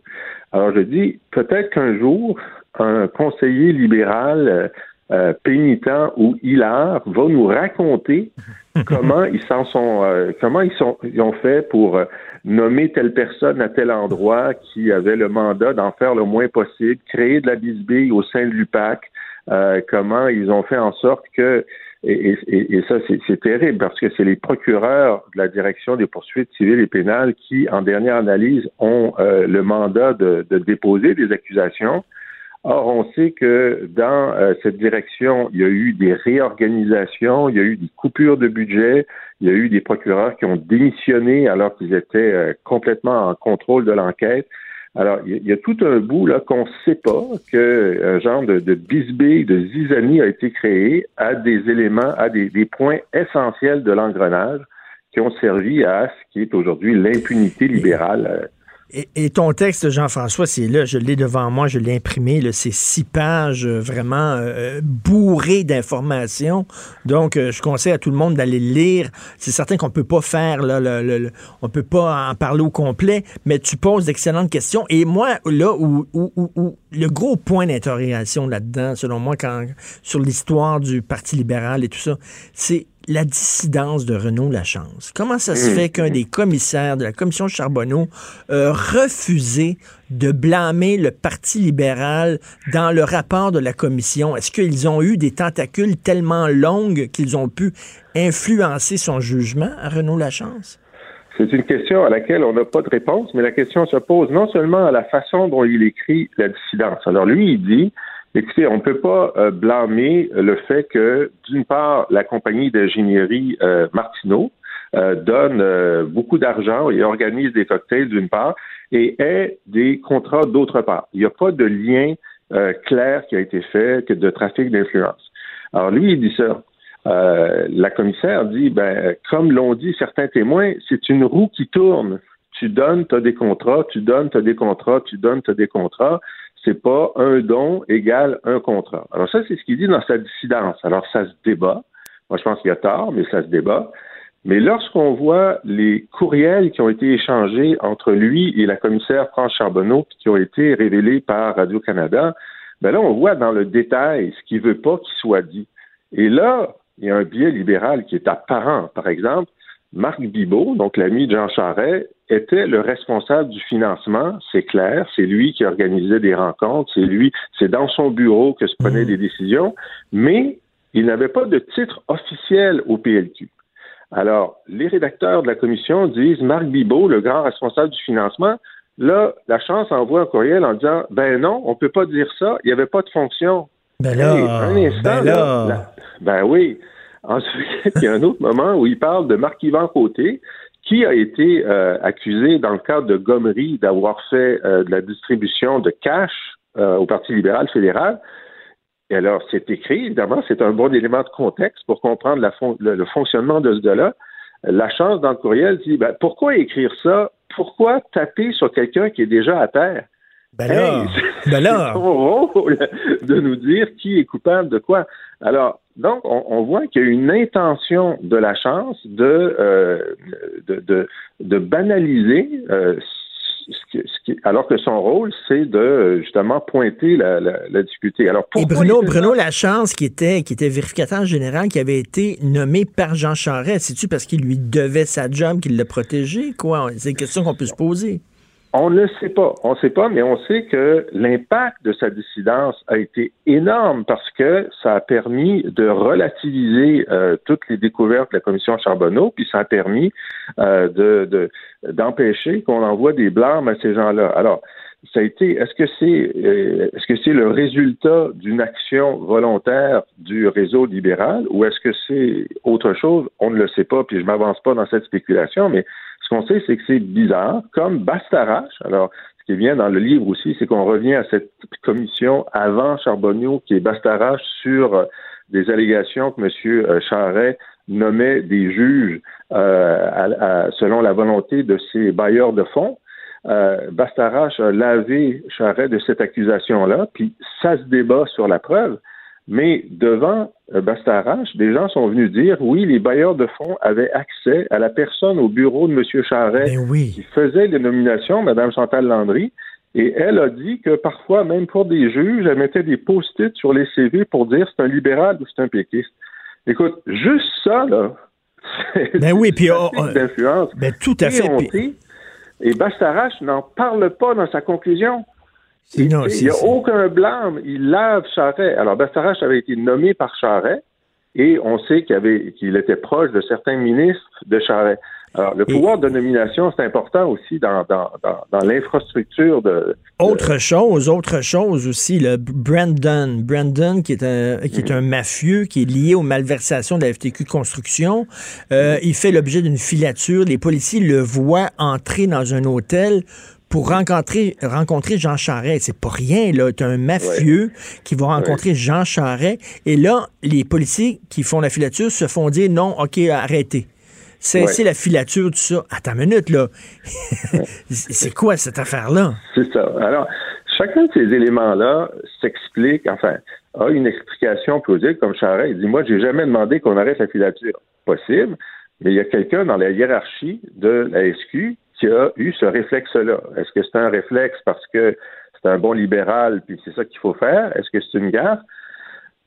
Alors je dis, peut-être qu'un jour, un conseiller libéral euh, pénitent ou hilar va nous raconter comment ils s'en sont, euh, comment ils sont, ils ont fait pour euh, nommer telle personne à tel endroit qui avait le mandat d'en faire le moins possible, créer de la bisbille au sein de l'UPAC, euh, comment ils ont fait en sorte que et, et, et ça, c'est terrible parce que c'est les procureurs de la direction des poursuites civiles et pénales qui, en dernière analyse, ont le mandat de, de, déposer des accusations. Or, on sait que dans euh, cette direction, il y a eu des réorganisations, il y a eu des coupures de budget, il y a eu des procureurs qui ont démissionné alors qu'ils étaient euh, complètement en contrôle de l'enquête. Alors, il y, a tout un bout là qu'on ne sait pas qu'un genre de, de de zizanie a été créé à des éléments, à des, des points essentiels de l'engrenage qui ont servi à ce qui est aujourd'hui l'impunité libérale et, ton texte, Jean-François, c'est là, je l'ai devant moi, je l'ai imprimé, c'est six pages euh, vraiment euh, bourrées d'informations. Donc, euh, je conseille à tout le monde d'aller lire. C'est certain qu'on peut pas faire, là, le, on peut pas en parler au complet, mais tu poses d'excellentes questions. Et moi, là où, où, où, le gros point d'interrogation là-dedans, selon moi, quand, sur l'histoire du Parti libéral et tout ça, c'est la dissidence de Renaud Lachance. Comment ça se mmh. fait qu'un des commissaires de la commission Charbonneau a refusé de blâmer le Parti libéral dans le rapport de la commission? Est-ce qu'ils ont eu des tentacules tellement longues qu'ils ont pu influencer son jugement à Renaud Lachance? C'est une question à laquelle on n'a pas de réponse, mais la question se pose non seulement à la façon dont il écrit la dissidence. Alors lui, il dit Écoutez, on ne peut pas euh, blâmer le fait que, d'une part, la compagnie d'ingénierie euh, Martineau euh, donne beaucoup d'argent et organise des cocktails, d'une part, et ait des contrats d'autre part. Il n'y a pas de lien clair qui a été fait de trafic d'influence. Alors lui, il dit ça. la commissaire dit, ben, comme l'ont dit certains témoins, c'est une roue qui tourne. Tu donnes, tu as des contrats, tu donnes, tu as des contrats, tu donnes, tu as des contrats c'est pas un don égale un contrat. Alors ça, c'est ce qu'il dit dans sa dissidence. Alors ça se débat. Moi, je pense qu'il y a tort, mais ça se débat. Mais lorsqu'on voit les courriels qui ont été échangés entre lui et la commissaire France Charbonneau, qui ont été révélés par Radio-Canada, ben là, on voit dans le détail ce qu'il veut pas qu'il soit dit. Et là, il y a un biais libéral qui est apparent. Par exemple, Marc Bibot, donc l'ami de Jean Charest, était le responsable du financement, c'est clair, c'est lui qui organisait des rencontres, c'est lui, c'est dans son bureau que se prenaient mmh. des décisions, mais il n'avait pas de titre officiel au PLQ. Alors, les rédacteurs de la commission disent Marc Bibot, le grand responsable du financement, là, la chance envoie un courriel en disant Ben non, on peut pas dire ça, il n'y avait pas de fonction. Ben là, un instant, ben, ben oui. Ensuite, il y a un autre moment où il parle de Marc-Yvan Côté, qui a été euh, accusé dans le cadre de Gomery d'avoir fait euh, de la distribution de cash euh, au Parti libéral fédéral. Et alors, c'est écrit, évidemment, c'est un bon élément de contexte pour comprendre le, fonctionnement de ce gars-là. La chance dans le courriel dit ben, pourquoi écrire ça? Pourquoi taper sur quelqu'un qui est déjà à terre? Ben là, ben là. rôle de nous dire qui est coupable de quoi. Alors, donc, on, voit qu'il y a une intention de la chance de, euh, de, de, banaliser euh, alors que son rôle, c'est de justement pointer la, la, difficulté. Alors, Et Bruno, Bruno Lachance, qui était, qui était vérificateur général, qui avait été nommé par Jean Charest, c'est-tu parce qu'il lui devait sa job qu'il l'a protégé? Quoi? C'est une question qu'on peut se poser. On ne le sait pas. On ne sait pas, mais on sait que l'impact de sa dissidence a été énorme parce que ça a permis de relativiser euh, toutes les découvertes de la commission Charbonneau, puis ça a permis euh, de, d'empêcher qu'on envoie des blâmes à ces gens-là. Alors, ça a été, est-ce que c'est, euh, est-ce que c'est le résultat d'une action volontaire du réseau libéral ou est-ce que c'est autre chose? On ne le sait pas, puis je m'avance pas dans cette spéculation, mais ce qu'on sait, c'est que c'est bizarre, comme Bastarache. Alors, ce qui vient dans le livre aussi, c'est qu'on revient à cette commission avant Charbonneau, qui est Bastarache, sur euh, des allégations que M. Charret nommait des juges euh, selon la volonté de ses bailleurs de fonds. Euh, Bastarache a lavé Charret de cette accusation-là, puis ça se débat sur la preuve. Mais devant euh, Bastarache, des gens sont venus dire oui, les bailleurs de fonds avaient accès à la personne au bureau de M. Charret ben qui faisait les nominations, Mme Chantal Landry, et elle a dit que parfois, même pour des juges, elle mettait des post-it sur les CV pour dire c'est un libéral ou c'est un péquiste. Écoute, juste ça, là, ben oui, puis oh, oh, d'influence. Ben tout à fait. Et Bastarache n'en parle pas dans sa conclusion. Il n'y a aucun blâme. Il lave Charret. Alors, Bastarache avait été nommé par Charret et on sait qu'il avait qu'il était proche de certains ministres de Charret. Alors, le pouvoir de nomination, c'est important aussi dans, dans, dans, l'infrastructure de, Autre chose, autre chose aussi, le Brandon. Brandon, qui est un, qui est un mafieux, qui est lié aux malversations de la FTQ Construction. Euh, il fait l'objet d'une filature. Les policiers le voient entrer dans un hôtel pour rencontrer, rencontrer Jean Charret. C'est pas rien, là. T'as un mafieux qui va rencontrer Jean Charret. Et là, les policiers qui font la filature se font dire non, OK, arrêtez. C'est la filature, tout ça. Attends une minute, là. c'est quoi cette affaire-là? C'est ça. Alors, chacun de ces éléments-là s'explique, enfin, a une explication plausible, comme Charest. Il dit, moi, j'ai jamais demandé qu'on arrête la filature. Possible, mais il y a quelqu'un dans la hiérarchie de la SQ qui a eu ce réflexe-là. Est-ce que c'est un réflexe parce que c'est un bon libéral, puis c'est ça qu'il faut faire? Est-ce que c'est une gaffe?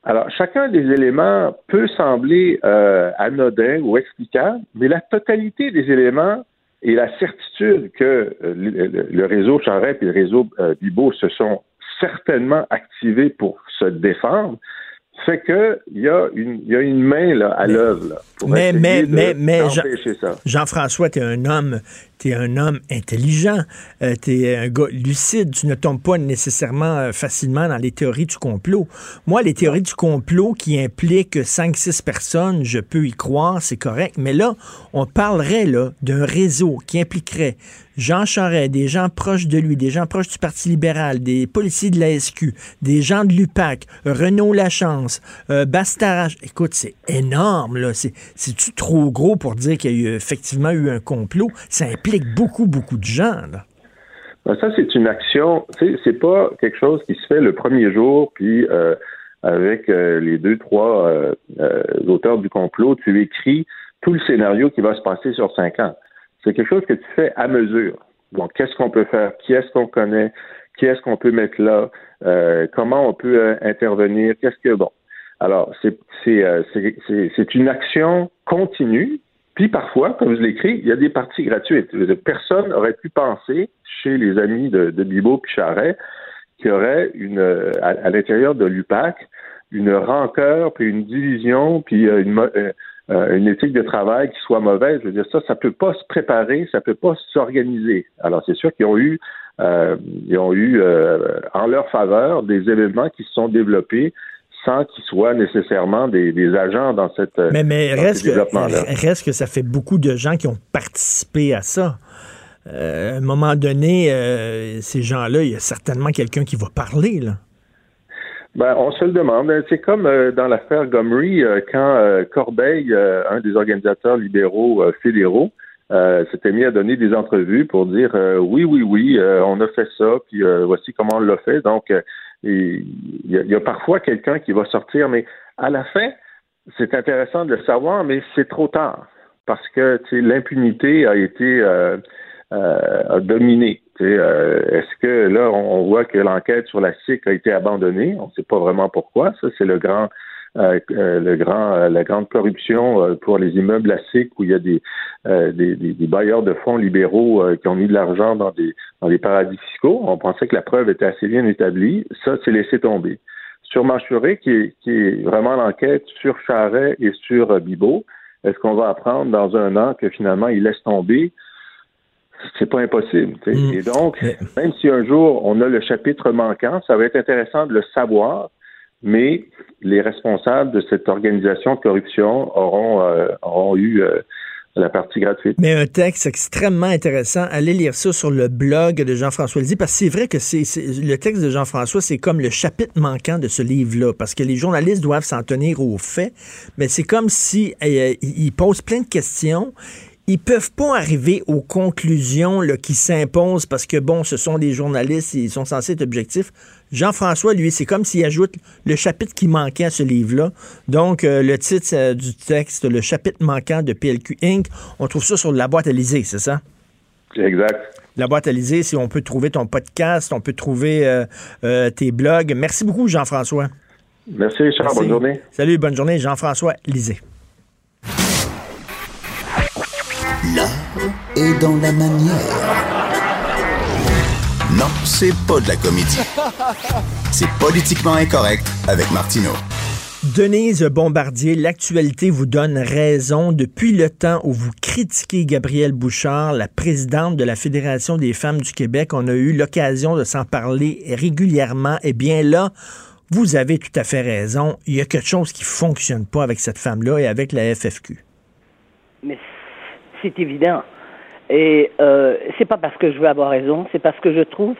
Alors, chacun des éléments peut sembler euh, anodin ou explicable, mais la totalité des éléments et la certitude que euh, le, réseau Charette et le réseau euh, Bibo se sont certainement activés pour se défendre, fait que il y a une y a une main là à l'œuvre mais mais mais mais Jean-François tu es un homme tu es un homme intelligent, euh, tu es un gars lucide, tu ne tombes pas nécessairement euh, facilement dans les théories du complot. Moi, les théories du complot qui impliquent 5-6 personnes, je peux y croire, c'est correct, mais là, on parlerait là d'un réseau qui impliquerait Jean Charest, des gens proches de lui, des gens proches du Parti libéral, des policiers de la SQ, des gens de l'UPAC, Renaud Lachance, euh, Bastarache. Écoute, c'est énorme, là. C'est-tu trop gros pour dire qu'il y a eu, effectivement eu un complot? Ça implique beaucoup, beaucoup de gens. Ben, ça, c'est une action, c'est pas quelque chose qui se fait le premier jour, puis euh, avec euh, les deux, trois euh, auteurs du complot, tu écris tout le scénario qui va se passer sur cinq ans. C'est quelque chose que tu fais à mesure. Bon, qu'est-ce qu'on peut faire? Qui est-ce qu'on connaît? Qui est-ce qu'on peut mettre là? comment on peut intervenir? Qu'est-ce que bon? Alors, c'est une action continue puis parfois, comme je l'écris, il y a des parties gratuites. Personne n'aurait pu penser, chez les amis de, de Bibo puis Charret, qu'il y aurait à, l'intérieur de l'UPAC une rancœur, puis une division, puis euh, une, euh, euh, une éthique de travail qui soit mauvaise. Je veux dire, ça, ça peut pas se préparer, ça peut pas s'organiser. Alors, c'est sûr qu'ils ont eu, ils ont eu en leur faveur des événements qui se sont développés sans qu'ils soient nécessairement des, agents dans cette Mais, mais reste, que, reste que ça fait beaucoup de gens qui ont participé à ça. Euh, à un moment donné, euh, ces gens-là, il y a certainement quelqu'un qui va parler. Là. Ben, on se le demande. C'est comme euh, dans l'affaire Gomery, quand Corbeil, un des organisateurs libéraux fédéraux, s'était mis à donner des entrevues pour dire oui, oui, oui, on a fait ça, puis voici comment on l'a fait. Donc, il y, a, parfois quelqu'un qui va sortir, mais à la fin, c'est intéressant de le savoir, mais c'est trop tard parce que l'impunité a été euh, euh, dominé. Euh, est-ce que là, on, voit que l'enquête sur la SIC a été abandonnée? On ne sait pas vraiment pourquoi. Ça, c'est le grand euh, euh, le grand, euh, la grande corruption pour les immeubles à où il y a des, des, des, bailleurs de fonds libéraux qui ont mis de l'argent dans des, dans des paradis fiscaux. On pensait que la preuve était assez bien établie. Ça, c'est laissé tomber. Sur Manchuré, qui est, qui est vraiment l'enquête sur Charret et sur Bibot, est-ce qu'on va apprendre dans un an que finalement il laisse tomber? C'est pas impossible. Mm. Et donc, même si un jour on a le chapitre manquant, ça va être intéressant de le savoir, mais les responsables de cette organisation de corruption auront, euh, auront eu euh, la partie gratuite. Mais un texte extrêmement intéressant. Allez lire ça sur le blog de Jean-François Lisée, parce que c'est vrai que c'est le texte de Jean-François, c'est comme le chapitre manquant de ce livre-là, parce que les journalistes doivent s'en tenir aux faits, mais c'est comme si euh, ils posent plein de questions ils peuvent pas arriver aux conclusions qui s'imposent parce que, bon, ce sont des journalistes, ils sont censés être objectifs. Jean-François, lui, c'est comme s'il ajoute le chapitre qui manquait à ce livre-là. Donc, euh, le titre euh, du texte, le chapitre manquant de PLQ Inc., on trouve ça sur la boîte à c'est ça? Exact. La boîte à si on peut trouver ton podcast, on peut trouver euh, tes blogs. Merci beaucoup, Jean-François. Merci, Richard. Bonne journée. Salut, bonne journée, Jean-François Lisée. L'art est dans la manière. Non, c'est pas de la comédie. C'est politiquement incorrect avec Martineau. Denise Bombardier, l'actualité vous donne raison. Depuis le temps où vous critiquez Gabrielle Bouchard, la présidente de la Fédération des femmes du Québec, on a eu l'occasion de s'en parler régulièrement. Eh bien là, vous avez tout à fait raison. Il y a quelque chose qui fonctionne pas avec cette femme-là et avec la FFQ. Mais c'est évident. Et euh, c'est pas parce que je veux avoir raison, c'est parce que je trouve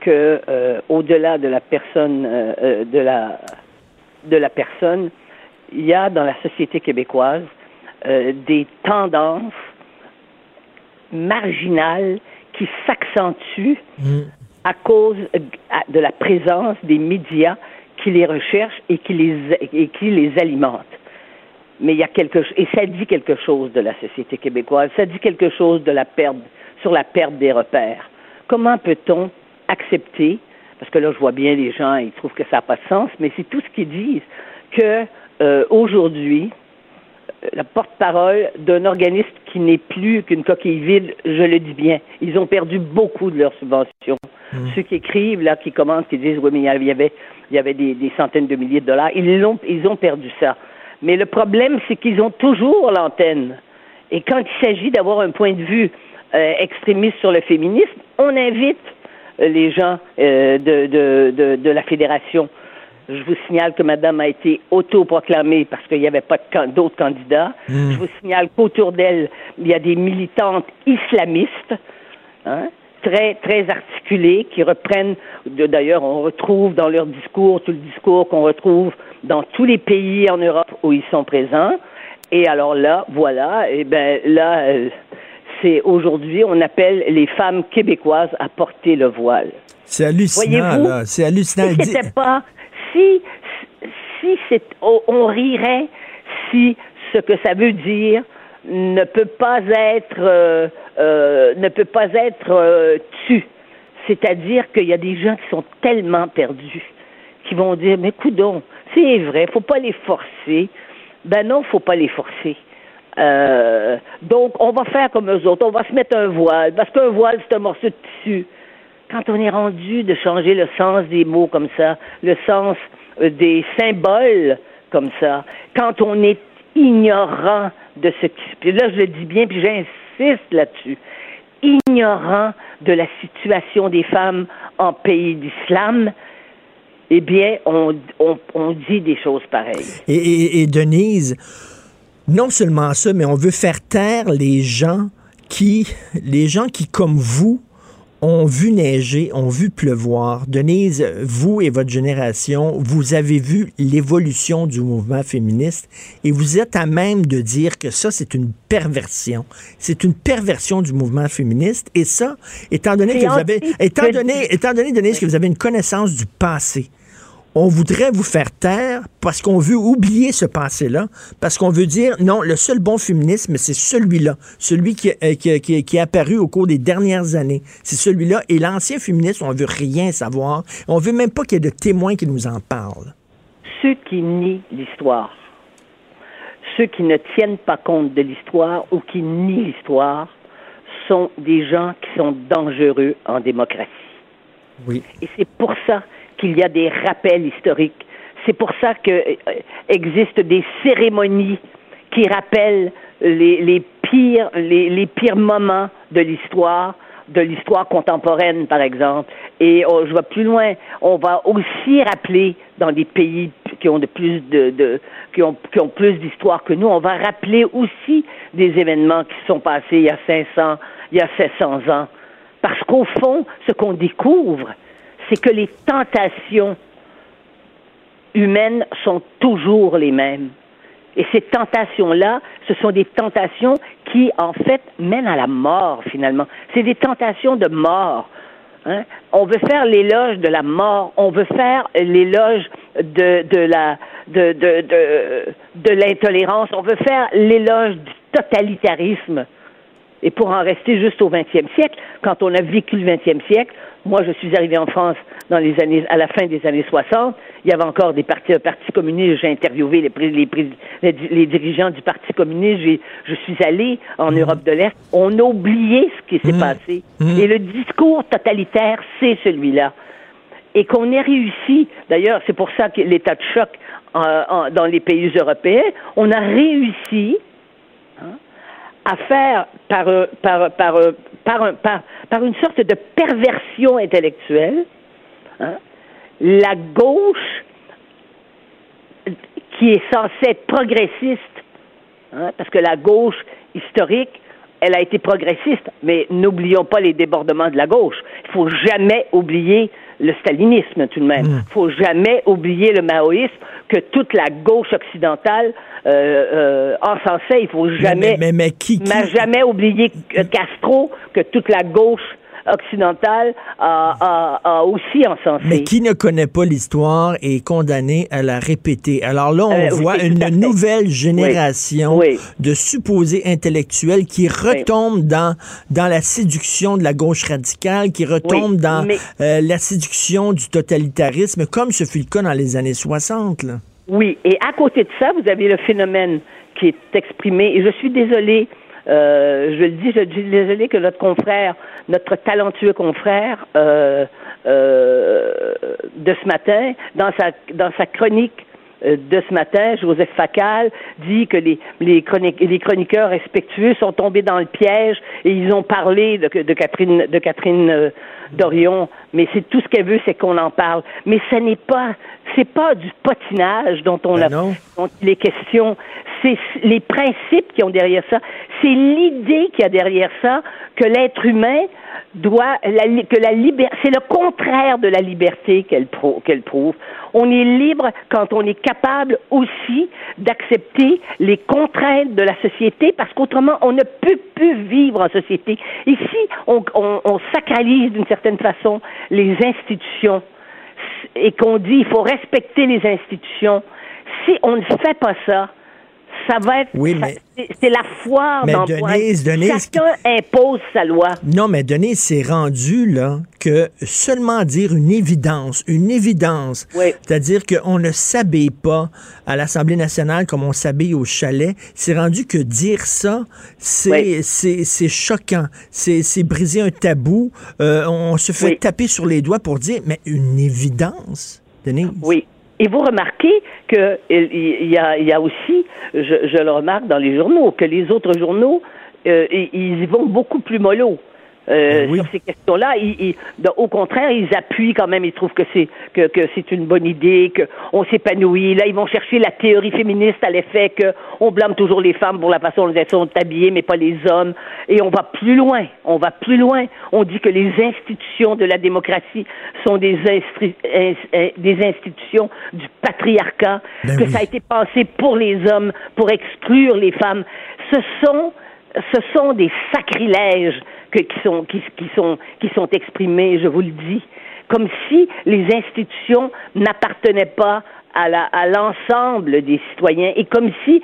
que euh, au-delà de la personne euh, euh, de la de la personne, il y a dans la société québécoise des tendances marginales qui s'accentuent mm. à cause de la présence des médias qui les recherchent et qui les et qui les alimentent mais il y a quelque et ça dit quelque chose de la société québécoise, ça dit quelque chose de la perte sur la perte des repères. Comment peut-on accepter parce que là je vois bien les gens, ils trouvent que ça n'a pas de sens, mais c'est tout ce qu'ils disent que euh, aujourd'hui la porte-parole d'un organisme qui n'est plus qu'une coquille vide, je le dis bien. Ils ont perdu beaucoup de leurs subventions. Mmh. Ceux qui écrivent, là, qui commentent, qui disent, oui, mais il y avait, il y avait des, des centaines de milliers de dollars, ils, ont, ils ont perdu ça. Mais le problème, c'est qu'ils ont toujours l'antenne. Et quand il s'agit d'avoir un point de vue euh, extrémiste sur le féminisme, on invite euh, les gens euh, de, de, de, la fédération. Je vous signale que madame a été autoproclamée parce qu'il n'y avait pas d'autres candidats. Hmm. Je vous signale qu'autour d'elle, il y a des militantes islamistes. Hein, très, très articulés, qui reprennent, d'ailleurs, on retrouve dans leur discours tout le discours qu'on retrouve dans tous les pays en Europe où ils sont présents. Et alors là, voilà, et ben là, euh, c'est aujourd'hui, on appelle les femmes québécoises à porter le voile. C'est hallucinant, là. C'est hallucinant. Si c'était pas, si, si c'est, on rirait si ce que ça veut dire ne peut pas être euh, euh, ne peut pas être euh, tu. C'est-à-dire qu'il y a des gens qui sont tellement perdus qui vont dire mais coudon, c'est vrai, faut pas les forcer. Ben non, faut pas les forcer. donc, on va faire comme eux autres. On va se mettre un voile, parce qu'un voile, c'est un morceau de tissu. Quand on est rendu de changer le sens des mots comme ça, le sens des symboles comme ça, quand on est ignorant de ce qui. Puis là, je le dis bien, puis j'insiste là-dessus. Ignorant de la situation des femmes en pays d'islam, eh bien, on, on, dit des choses pareilles. Et, et, Denise, non seulement ça, mais on veut faire taire les gens qui, les gens qui, comme vous, ont vu neiger, ont vu pleuvoir. Denise, vous et votre génération, vous avez vu l'évolution du mouvement féministe et vous êtes à même de dire que ça, c'est une perversion. C'est une perversion du mouvement féministe. Et ça, étant donné que vous avez, étant donné, étant donné, Denise, que vous avez une connaissance du passé, on voudrait vous faire taire parce qu'on veut oublier ce passé-là, parce qu'on veut dire non, le seul bon féminisme, c'est celui-là, celui qui, euh, qui, qui, qui, est apparu au cours des dernières années. C'est celui-là. Et l'ancien féminisme, on veut rien savoir. On veut même pas qu'il y ait de témoins qui nous en parlent. Ceux qui nient l'histoire, ceux qui ne tiennent pas compte de l'histoire ou qui nient l'histoire, sont des gens qui sont dangereux en démocratie. Oui. Et c'est pour ça qu'il y a des rappels historiques. C'est pour ça qu'il euh, des cérémonies qui rappellent les, pires, les, pires moments de l'histoire de l'histoire contemporaine, par exemple. Et oh, je vais plus loin. On va aussi rappeler dans des pays qui ont de plus de, de qui ont qui ont plus d'histoire que nous, on va rappeler aussi des événements qui sont passés il y a 500, il y a 700 ans. Parce qu'au fond, ce qu'on découvre, c'est que les tentations humaines sont toujours les mêmes. Et ces tentations-là, ce sont des tentations qui, en fait, mènent à la mort, finalement. C'est des tentations de mort. Hein? On veut faire l'éloge de la mort, on veut faire l'éloge de, l'intolérance, on veut faire l'éloge du totalitarisme. Et pour en rester juste au 20e siècle, quand on a vécu le 20e siècle, moi je suis arrivé en France dans les années, à la fin des années 60, il y avait encore des partis, un parti communiste, j'ai interviewé les, les, les, dirigeants du Parti communiste, je suis allé en mmh. Europe de l'Est, on a oublié ce qui s'est mmh. passé. Mmh. Et le discours totalitaire, c'est celui-là. Et qu'on ait réussi, d'ailleurs, c'est pour ça que l'état de choc dans les pays européens, on a réussi hein, à faire par, par, par, par, par, par une sorte de perversion intellectuelle hein, la gauche qui est censée être progressiste, hein, parce que la gauche historique, elle a été progressiste, mais n'oublions pas les débordements de la gauche. Il faut jamais oublier le stalinisme tout de même. Il mm. faut jamais oublier le maoïsme que toute la gauche occidentale euh, euh, encensait. Il faut jamais, mais, mais, qui, jamais oublier Castro que toute la gauche occidentale a, aussi encensé. Mais qui ne connaît pas l'histoire est condamné à la répéter? Alors là, on euh, voit une nouvelle génération de supposés intellectuels qui retombent dans, dans la séduction de la gauche radicale, qui retombent dans euh, la séduction du totalitarisme, comme ce fut le cas dans les années 60. Oui, et à côté de ça, vous avez le phénomène qui est exprimé, et je suis désolée, euh, je le dis, je suis désolé que notre confrère, notre talentueux confrère euh, euh, de ce matin, dans sa, dans sa chronique de ce matin, Joseph Facal dit que les, les, les, chroniqueurs respectueux sont tombés dans le piège et ils ont parlé de, de Catherine, de Catherine Dorion. Mais c'est tout ce qu'elle veut, c'est qu'on en parle. Mais ce n'est pas, c'est pas du potinage dont on ben a, dont les questions. C'est les principes qui ont derrière ça. C'est l'idée qu'il y a derrière ça que l'être humain doit que la liberté c'est le contraire de la liberté qu'elle qu'elle prouve. On est libre quand on est capable aussi d'accepter les contraintes de la société parce qu'autrement on ne peut plus vivre en société. Ici, on, on, on sacralise d'une certaine façon les institutions et qu'on dit il faut respecter les institutions. Si on ne fait pas ça, ça va être. Oui, mais. C'est la foire mais Denise, Denise, Chacun impose sa loi. Non, mais Denise, c'est rendu, là, que seulement dire une évidence, une évidence, c'est-à-dire qu'on ne s'habille pas à l'Assemblée nationale comme on s'habille au chalet, c'est rendu que dire ça, c'est c'est choquant. C'est briser un tabou. Euh, on se fait taper sur les doigts pour dire, mais une évidence, Denise? Oui. Et vous remarquez qu'il y a, y a aussi, je, le remarque dans les journaux, que les autres journaux, euh, ils y vont beaucoup plus mollo. Euh, ben sur ces questions-là. au contraire, ils appuient quand même. Ils trouvent que c'est que, que c'est une bonne idée, qu'on s'épanouit. Là, ils vont chercher la théorie féministe à l'effet qu'on blâme toujours les femmes pour la façon dont elles sont habillées, mais pas les hommes. Et on va plus loin. On va plus loin. On dit que les institutions de la démocratie sont des, des institutions du patriarcat, ben que ça a été pensé pour les hommes, pour exclure les femmes. Ce sont ce sont des sacrilèges qui, sont, qui, sont, qui sont exprimés, je vous le dis, comme si les institutions n'appartenaient pas à l'ensemble des citoyens et comme si,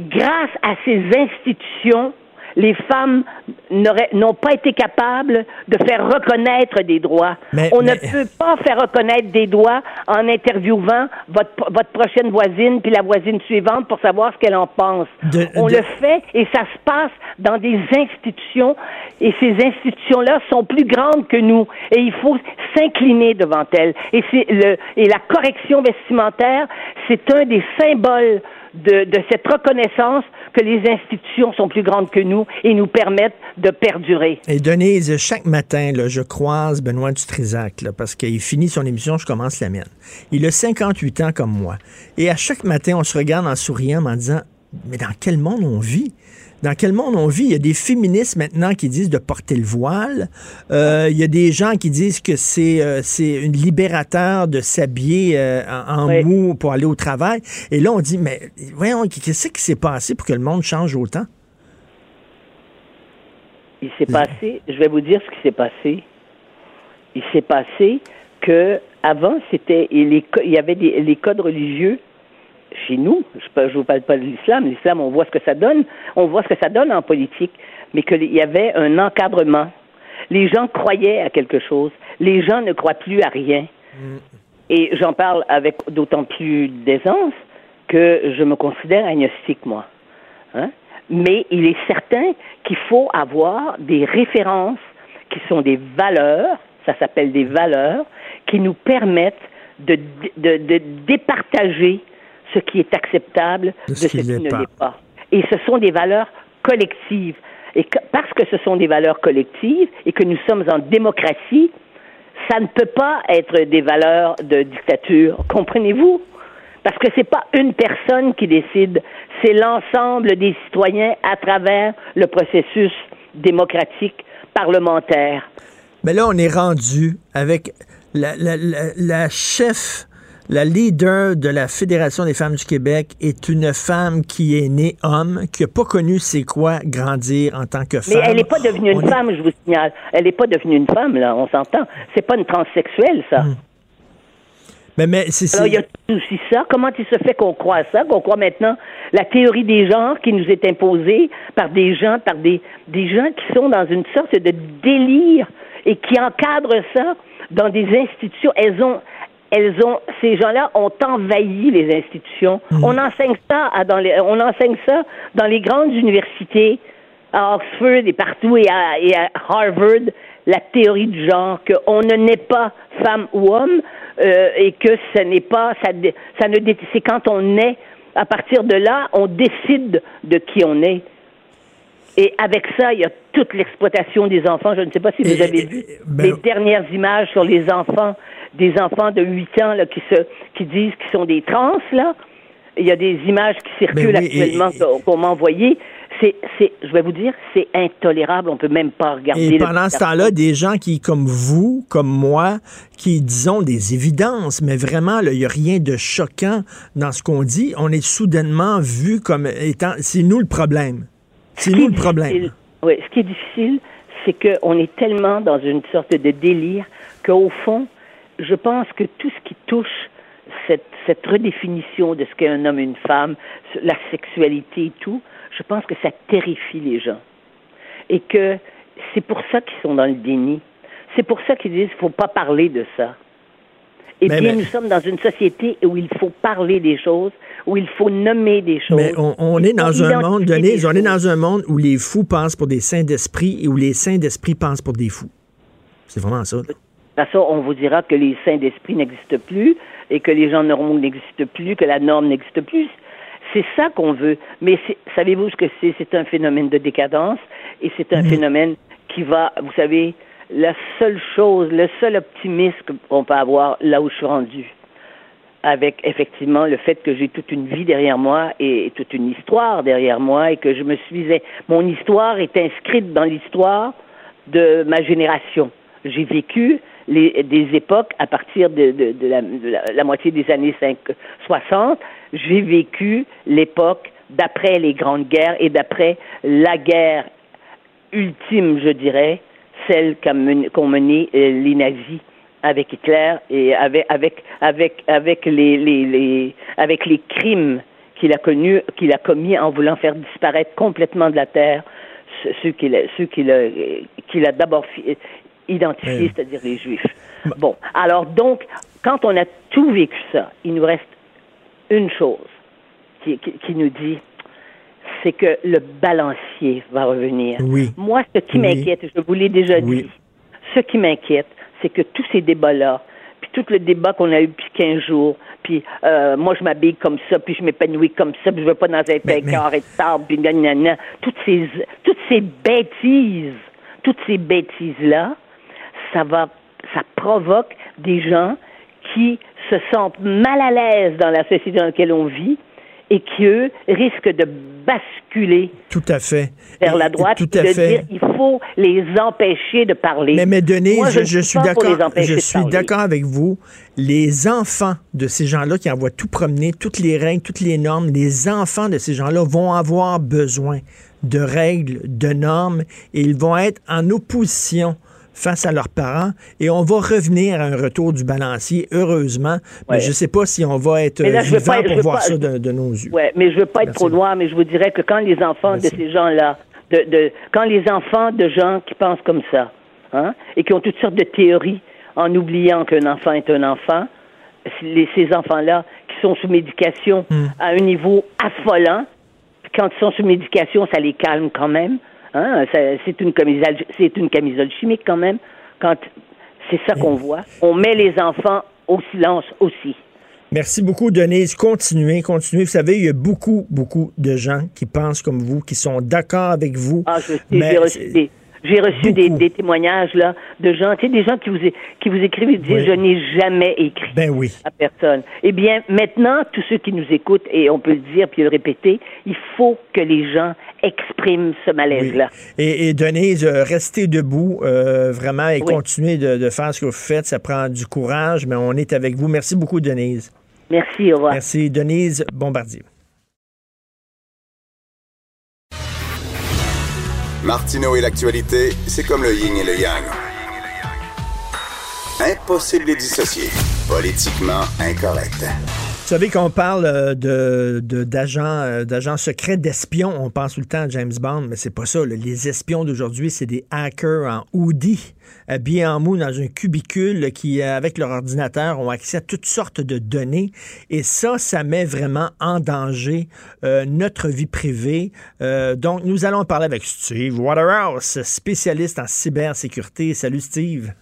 grâce à ces institutions, les femmes n'ont pas été capables de faire reconnaître des droits. On ne peut pas faire reconnaître des droits en interviewant votre, votre prochaine voisine puis la voisine suivante pour savoir ce qu'elle en pense. On le fait et ça se passe dans des institutions et ces institutions-là sont plus grandes que nous et il faut s'incliner devant elles. Et le et la correction vestimentaire, c'est un des symboles de, cette reconnaissance que les institutions sont plus grandes que nous et nous permettent de perdurer. Et Denise, chaque matin, là, je croise Benoît Dutrisac, là, parce qu'il finit son émission, je commence la mienne. Il a 58 ans comme moi. Et à chaque matin, on se regarde en souriant, en disant, mais dans quel monde on vit? Dans quel monde on vit? Il y a des féministes maintenant qui disent de porter le voile. Euh, il y a des gens qui disent que c'est euh, c'est une libérateur de s'habiller euh, en, mou pour aller au travail. Et là, on dit, mais voyons, qu'est-ce qui s'est passé pour que le monde change autant? Il s'est passé, je vais vous dire ce qui s'est passé. Il s'est passé que avant, c'était il y avait des, les codes religieux chez nous, je ne vous parle pas de l'islam, l'islam, on voit ce que ça donne, on voit ce que ça donne en politique, mais qu'il y avait un encadrement. Les gens croyaient à quelque chose, les gens ne croient plus à rien. Mm. Et j'en parle avec d'autant plus d'aisance que je me considère agnostique, moi. Hein? Mais il est certain qu'il faut avoir des références qui sont des valeurs, ça s'appelle des valeurs, qui nous permettent de, de, de départager ce qui est acceptable de, ce, qui, ne l'est pas. Et ce sont des valeurs collectives. Et parce que ce sont des valeurs collectives et que nous sommes en démocratie, ça ne peut pas être des valeurs de dictature. Comprenez-vous? Parce que ce n'est pas une personne qui décide, c'est l'ensemble des citoyens à travers le processus démocratique parlementaire. Mais là, on est rendu avec la, la, la, la chef la leader de la Fédération des femmes du Québec est une femme qui est née homme, qui n'a pas connu c'est quoi grandir en tant que femme. Mais elle n'est pas devenue une femme, je vous signale. Elle n'est pas devenue une femme, là, on s'entend. C'est pas une transsexuelle, ça. Hmm. Mais, mais c'est Alors, il y a aussi ça? Comment il se fait qu'on croit à ça, qu'on croit maintenant la théorie des genres qui nous est imposée par des gens, par des, des gens qui sont dans une sorte de délire et qui encadrent ça dans des institutions? Elles ont, elles ont, ces gens-là ont envahi les institutions. Hmm. On enseigne ça dans les, on enseigne ça dans les grandes universités, à Oxford et partout et à, et à Harvard, la théorie du genre qu'on ne naît pas femme ou homme euh, et que ce n'est pas, ça, ça ne, c'est quand on naît. À partir de là, on décide de qui on est. Et avec ça, il y a toute l'exploitation des enfants. Je ne sais pas si vous avez vu ben les dernières images sur les enfants des enfants de 8 ans là, qui, se, qui disent qu'ils sont des trans, là. Il y a des images qui circulent ben actuellement qu'on m'a envoyées. C'est, c'est, je vais vous dire, c'est intolérable. On peut même pas regarder. Et pendant ce temps-là, des gens qui, comme vous, comme moi, qui disons des évidences, mais vraiment, il n'y a rien de choquant dans ce qu'on dit. On est soudainement vu comme étant, c'est nous le problème. C'est nous le problème. Oui, ce qui est difficile, c'est qu'on est tellement dans une sorte de délire qu'au fond, je pense que tout ce qui touche cette, cette redéfinition de ce qu'est un homme et une femme, la sexualité et tout, je pense que ça terrifie les gens. Et que c'est pour ça qu'ils sont dans le déni. C'est pour ça qu'ils disent qu'il ne faut pas parler de ça. Eh bien, nous sommes dans une société où il faut parler des choses, où il faut nommer des choses. Mais on, est dans un monde, Denise, on est dans un monde où les fous pensent pour des saints d'esprit et où les saints d'esprit pensent pour des fous. C'est vraiment ça. Parce on vous dira que les saints d'esprit n'existent plus et que les gens normaux n'existent plus, que la norme n'existe plus. C'est ça qu'on veut. Mais savez-vous ce que c'est? C'est un phénomène de décadence et c'est un mm. phénomène qui va, vous savez, la seule chose, le seul optimisme qu'on peut avoir là où je suis rendu, avec effectivement le fait que j'ai toute une vie derrière moi et toute une histoire derrière moi et que je me suis, mon histoire est inscrite dans l'histoire de ma génération. J'ai vécu des époques à partir de, la, moitié des années 60. J'ai vécu l'époque d'après les grandes guerres et d'après la guerre ultime, je dirais, celle qu'ont menée euh, les nazis avec Hitler et avec avec avec les, avec les crimes qu'il a a commis en voulant faire disparaître complètement de la terre ceux qu'il a, qu'il a, qu'il a d'abord identifiés, c'est-à-dire les Juifs. Bon, alors donc, quand on a tout vécu ça, il nous reste une chose qui, nous dit, c'est que le balancier va revenir. Oui. Moi, ce qui m'inquiète, je vous l'ai déjà dit, ce qui m'inquiète, c'est que tous ces débats-là, puis tout le débat qu'on a eu depuis 15 jours, puis euh, moi je m'habille comme ça, puis je m'épanouis comme ça, puis je veux pas dans un placard et de sable, puis nanana. Toutes ces, toutes ces bêtises, toutes ces bêtises-là, ça va, ça provoque des gens qui se sentent mal à l'aise dans la société dans laquelle on vit et qui, eux, risquent de basculer tout à fait. vers la droite. Tout à de fait. Dire, il faut les empêcher de parler. Mais, mais Denise, je, je, suis d'accord. Je suis d'accord avec vous. Les enfants de ces gens-là qui envoient tout promener, toutes les règles, toutes les normes, les enfants de ces gens-là vont avoir besoin de règles, de normes, et ils vont être en opposition face à leurs parents et on va revenir à un retour du balancier, heureusement. Mais je ne sais pas si on va être vivant pour voir ça de, nos yeux. Oui, mais je ne veux pas être trop noir, mais je vous dirais que quand les enfants de ces gens-là, de, quand les enfants de gens qui pensent comme ça, hein, et qui ont toutes sortes de théories en oubliant qu'un enfant est un enfant, les, ces enfants-là qui sont sous médication hmm. à un niveau affolant, quand ils sont sous médication, ça les calme quand même. Hein, c'est une camisole, c'est une camisole chimique quand même. Quand c'est ça qu'on voit, on met les enfants au silence aussi. Merci beaucoup, Denise. Continuez, continuez. Vous savez, il y a beaucoup, beaucoup de gens qui pensent comme vous, qui sont d'accord avec vous. Ah, je sais, mais j'ai reçu des, témoignages là de gens, tu sais, des gens qui vous qui vous écrivent et disent je n'ai jamais écrit ben oui. à personne. Eh bien, maintenant, tous ceux qui nous écoutent et on peut le dire puis le répéter, il faut que les gens expriment ce malaise-là. Et, Denise, euh, restez debout euh, vraiment et continuez de, de, faire ce que vous faites. Ça prend du courage, mais on est avec vous. Merci beaucoup, Denise. Merci, au revoir. Merci, Denise Bombardier. Martineau et l'actualité, c'est comme le yin et le yang. Impossible de les dissocier. Politiquement incorrect. Vous savez qu'on parle euh, euh, d'agents secrets, d'espions. On pense tout le temps à James Bond, mais c'est pas ça. Les espions d'aujourd'hui, c'est des hackers en hoodie, habillés en mou dans un cubicule qui, euh, avec leur ordinateur, ont accès à toutes sortes de données. Et ça, ça met vraiment en danger notre vie privée. donc, nous allons parler avec Steve Waterhouse, spécialiste en cybersécurité. Salut, Steve.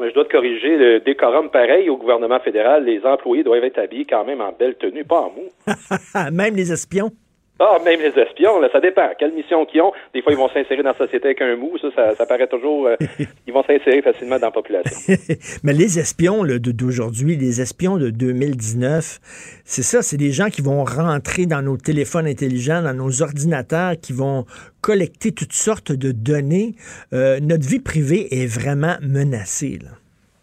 Mais je dois te corriger, le décorum pareil au gouvernement fédéral, les employés doivent être habillés quand même en belle tenue, pas en mou. même les espions? Ah, même les espions, là, ça dépend. Quelle mission qu'ils ont. Des fois, ils vont s'insérer dans la société avec un mou. Ça, ça, paraît toujours. Euh, ils vont s'insérer facilement dans la population. Mais les espions d'aujourd'hui, les espions de 2019, c'est ça, c'est des gens qui vont rentrer dans nos téléphones intelligents, dans nos ordinateurs, qui vont collecter toutes sortes de données. Euh, notre vie privée est vraiment menacée. Là.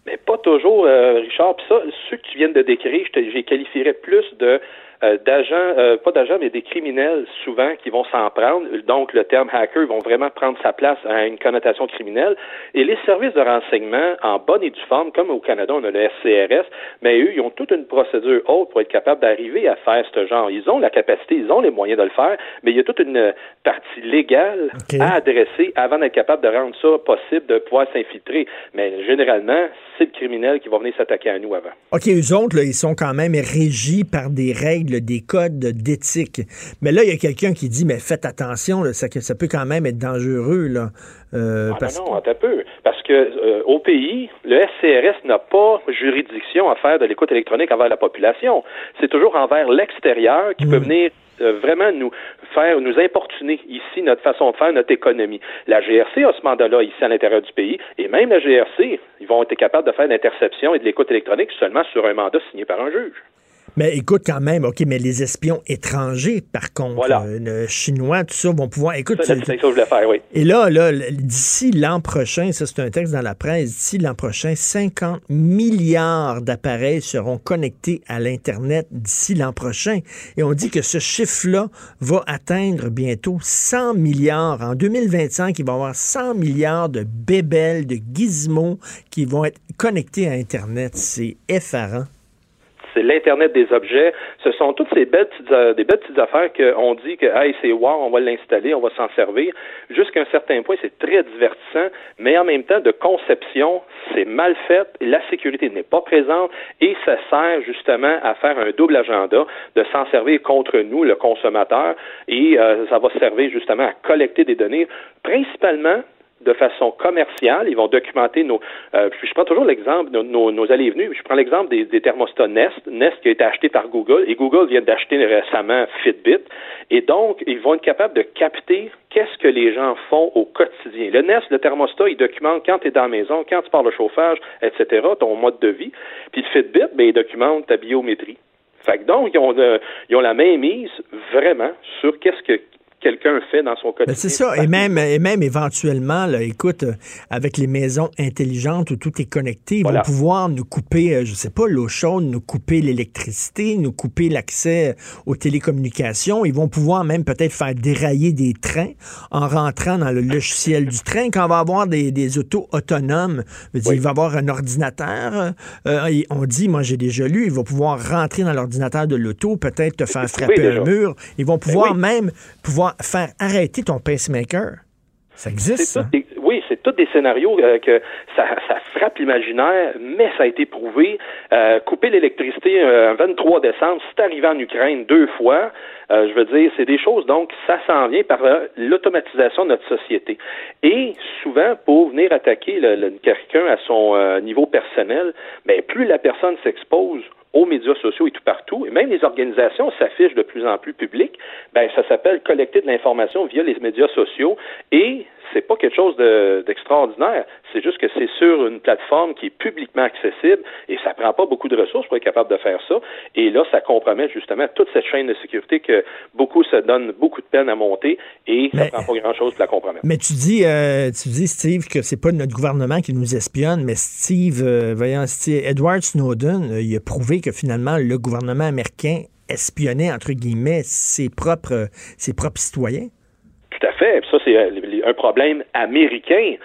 Mais pas toujours, euh, Richard. Puis ça, ceux que tu viens de décrire, je, je qualifierais plus de euh, d'agents, euh, pas d'agents, mais des criminels souvent qui vont s'en prendre. Donc, le terme hacker vont vraiment prendre sa place à une connotation criminelle. Et les services de renseignement, en bonne et due forme, comme au Canada, on a le SCRS, mais eux, ils ont toute une procédure haute pour être capables d'arriver à faire ce genre. Ils ont la capacité, ils ont les moyens de le faire, mais il y a toute une partie légale à adresser avant d'être capable de rendre ça possible de pouvoir s'infiltrer. Mais généralement, le criminel qui va venir s'attaquer à nous avant. OK, eux autres, là, ils sont quand même régis par des règles des codes d'éthique. Mais là, il y a quelqu'un qui dit, mais faites attention, ça, ça peut quand même être dangereux. Là, euh, ah, parce... Non, un peu. Parce que euh, au pays, le SCRS n'a pas juridiction à faire de l'écoute électronique envers la population. C'est toujours envers l'extérieur qui peut mm. venir vraiment nous faire, nous importuner ici notre façon de faire, notre économie. La GRC a ce mandat-là ici à l'intérieur du pays, et même la GRC, ils vont être capables de faire l'interception et de l'écoute électronique seulement sur un mandat signé par un juge. Mais écoute, quand même, OK, mais les espions étrangers, par contre, voilà. Euh, chinois, tout ça, vont pouvoir. Écoute, ça, c'est que je voulais faire, oui. Et là, là d'ici l'an prochain, ça, c'est un texte dans la presse, d'ici l'an prochain, 50 milliards d'appareils seront connectés à l'Internet d'ici l'an prochain. Et on dit que ce chiffre-là va atteindre bientôt 100 milliards. En 2025, il va y avoir 100 milliards de bébelles, de gizmos qui vont être connectés à Internet. C'est effarant c'est l'Internet des objets. Ce sont toutes ces belles euh, des belles petites affaires qu'on dit que, hey, c'est wow, on va l'installer, on va s'en servir. Jusqu'à un certain point, c'est très divertissant, mais en même temps, de conception, c'est mal fait, la sécurité n'est pas présente et ça sert justement à faire un double agenda, de s'en servir contre nous, le consommateur, et euh, ça va servir justement à collecter des données, principalement de façon commerciale. Ils vont documenter nos. Euh, je prends toujours l'exemple de nos, nos, allées et venues. Je prends l'exemple des, thermostats Nest. Nest qui a été acheté par Google et Google vient d'acheter récemment Fitbit. Et donc, ils vont être capables de capter qu'est-ce que les gens font au quotidien. Le Nest, le thermostat, il documente quand tu es dans la maison, quand tu pars le chauffage, etc., ton mode de vie. Puis le Fitbit, ben, il documente ta biométrie. Fait que donc, ils ont, euh, ils ont la main mise vraiment sur qu'est-ce que quelqu'un fait dans son quotidien. C'est ça, et même, et même éventuellement, là, écoute, euh, avec les maisons intelligentes où tout est connecté, ils vont pouvoir nous couper, euh, je sais pas, l'eau chaude, nous couper l'électricité, nous couper l'accès aux télécommunications. Ils vont pouvoir même peut-être faire dérailler des trains en rentrant dans le logiciel du train. Quand on va avoir des, des autos autonomes, il va y avoir un ordinateur. Euh, on dit, moi j'ai déjà lu, il va pouvoir rentrer dans l'ordinateur de l'auto, peut-être te faire frapper un mur. Ils vont ben pouvoir même pouvoir faire arrêter ton pacemaker. Ça existe, c'est tous des scénarios euh, que ça, frappe l'imaginaire, mais ça a été prouvé. Euh, couper l'électricité euh, un 23 décembre, c'est arrivé en Ukraine deux fois. je veux dire, c'est des choses, donc, ça s'en vient par l'automatisation de notre société. Et souvent, pour venir attaquer quelqu'un à son niveau personnel, ben, plus la personne s'expose aux médias sociaux et tout partout, et même les organisations s'affichent de plus en plus publiques, ben ça s'appelle collecter de l'information via les médias sociaux et c'est pas quelque chose d'extraordinaire. c'est juste que c'est sur une plateforme qui est publiquement accessible et ça prend pas beaucoup de ressources pour être capable de faire ça. Et là, ça compromet justement toute cette chaîne de sécurité que beaucoup se donnent beaucoup de peine à monter et ça prend pas grand-chose pour la compromettre. Mais tu dis, euh, tu dis, Steve, que c'est pas notre gouvernement qui nous espionne, mais Steve, euh, voyons, Steve, Edward Snowden, euh, il a prouvé que finalement le gouvernement américain espionnait entre guillemets ses propres ses propres citoyens. Tout à fait. Ça, c'est euh, un problème américain.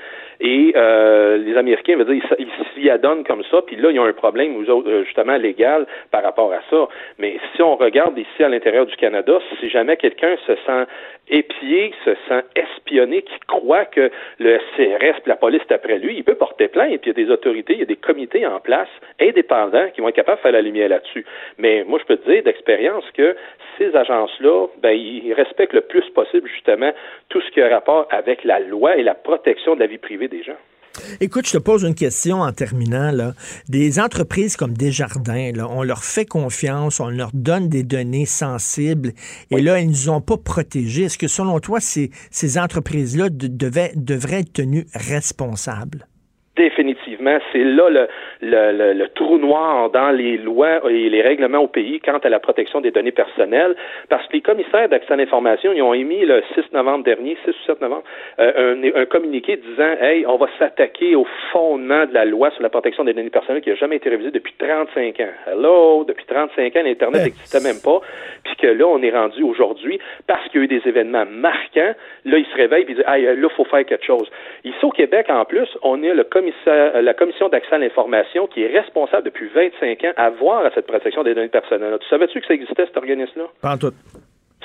Et euh, les Américains, dire, ils s'y adonnent comme ça, puis là, il y a un problème euh, justement légal par rapport à ça. Mais si on regarde ici à l'intérieur du Canada, si jamais quelqu'un se sent épié, se sent espionné, qui croit que le CRS la police est après lui, il peut porter plainte, puis il y a des autorités, il y a des comités en place indépendants qui vont être capables de faire la lumière là-dessus. Mais moi, je peux te dire d'expérience que ces agences-là, ben, ils respectent le plus possible justement tout ce qui a rapport avec la loi et la protection de la vie privée des gens. Écoute, je te pose une question en terminant. Là. Des entreprises comme Desjardins, là, on leur fait confiance, on leur donne des données sensibles, et là, ils ne nous ont pas protégés. Est-ce que selon toi, ces, ces entreprises-là devraient être tenues responsables? définitivement, c'est là le, le, le, trou noir dans les lois et les règlements au pays quant à la protection des données personnelles, parce que les commissaires d'accès à l'information, ils ont émis le 6 novembre dernier, 6 ou 7 novembre, euh, un, un, communiqué disant, hey, on va s'attaquer au fondement de la loi sur la protection des données personnelles qui n'a jamais été révisée depuis 35 ans. Hello, depuis 35 ans, l'Internet n'existait même pas, puis que là, on est rendu aujourd'hui, parce qu'il y a eu des événements marquants, là, ils se réveillent et disent, hey, là, il faut faire quelque chose. Ici, au Québec, en plus, on est le commissaire la commission d'accès à l'information qui est responsable depuis 25 ans à voir à cette protection des données personnelles. Tu savais-tu que ça existait, cet organisme-là? Pas en tout.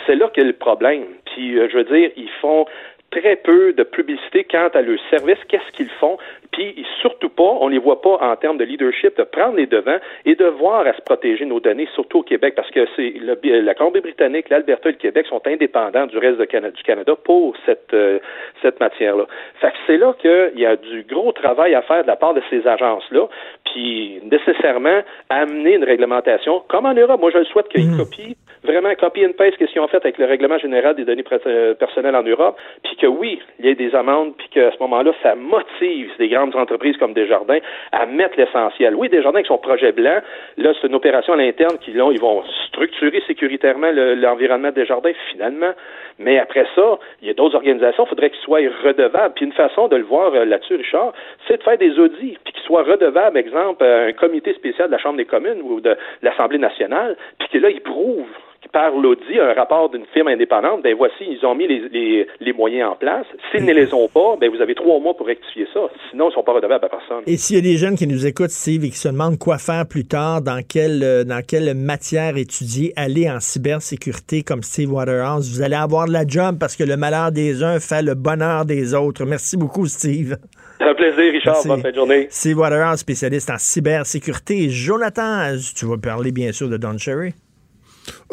C'est là qu'est le problème. Puis, euh, je veux dire, ils font très peu de publicité quant à leur service, qu'est-ce qu'ils font, puis surtout pas, on les voit pas en termes de leadership, de prendre les devants et de voir à se protéger nos données, surtout au Québec, parce que c'est la Colombie-Britannique, l'Alberta et le Québec sont indépendants du reste du Canada pour cette, euh, cette matière-là. Fait que c'est là qu'il y a du gros travail à faire de la part de ces agences-là, puis nécessairement amener une réglementation, comme en Europe. Moi, je le souhaite qu'ils mmh. copient vraiment copy and paste ce qu'ils ont fait avec le règlement général des données euh, personnelles en Europe, puis que oui, il y ait des amendes, puis qu'à ce moment-là, ça motive des grandes entreprises comme Desjardins à mettre l'essentiel. Oui, Desjardins avec son projet blanc, là, c'est une opération à l'interne qui, là, ils vont structurer sécuritairement l'environnement de Desjardins, finalement. Mais après ça, il y a d'autres organisations, il faudrait qu'ils soient redevables. Puis une façon de le voir euh, là-dessus, Richard, c'est de faire des audits, puis qu'ils soient redevables, exemple, un comité spécial de la Chambre des communes ou de l'Assemblée nationale, puis que là, ils prouvent par l'audit, un rapport d'une firme indépendante, ben voici, ils ont mis les, les, moyens en place. S'ils ne les ont pas, ben vous avez trois mois pour rectifier ça. Sinon, ils ne sont pas redevables à personne. Et s'il y a des jeunes qui nous écoutent, Steve, et qui se demandent quoi faire plus tard, dans quelle, euh, dans quelle matière étudier, aller en cybersécurité comme Steve Waterhouse, vous allez avoir de la job parce que le malheur des uns fait le bonheur des autres. Merci beaucoup, Steve. Un plaisir, Richard. Bonne fin de journée. Steve Waterhouse, spécialiste en cybersécurité. Jonathan, tu vas parler bien sûr de Don Cherry.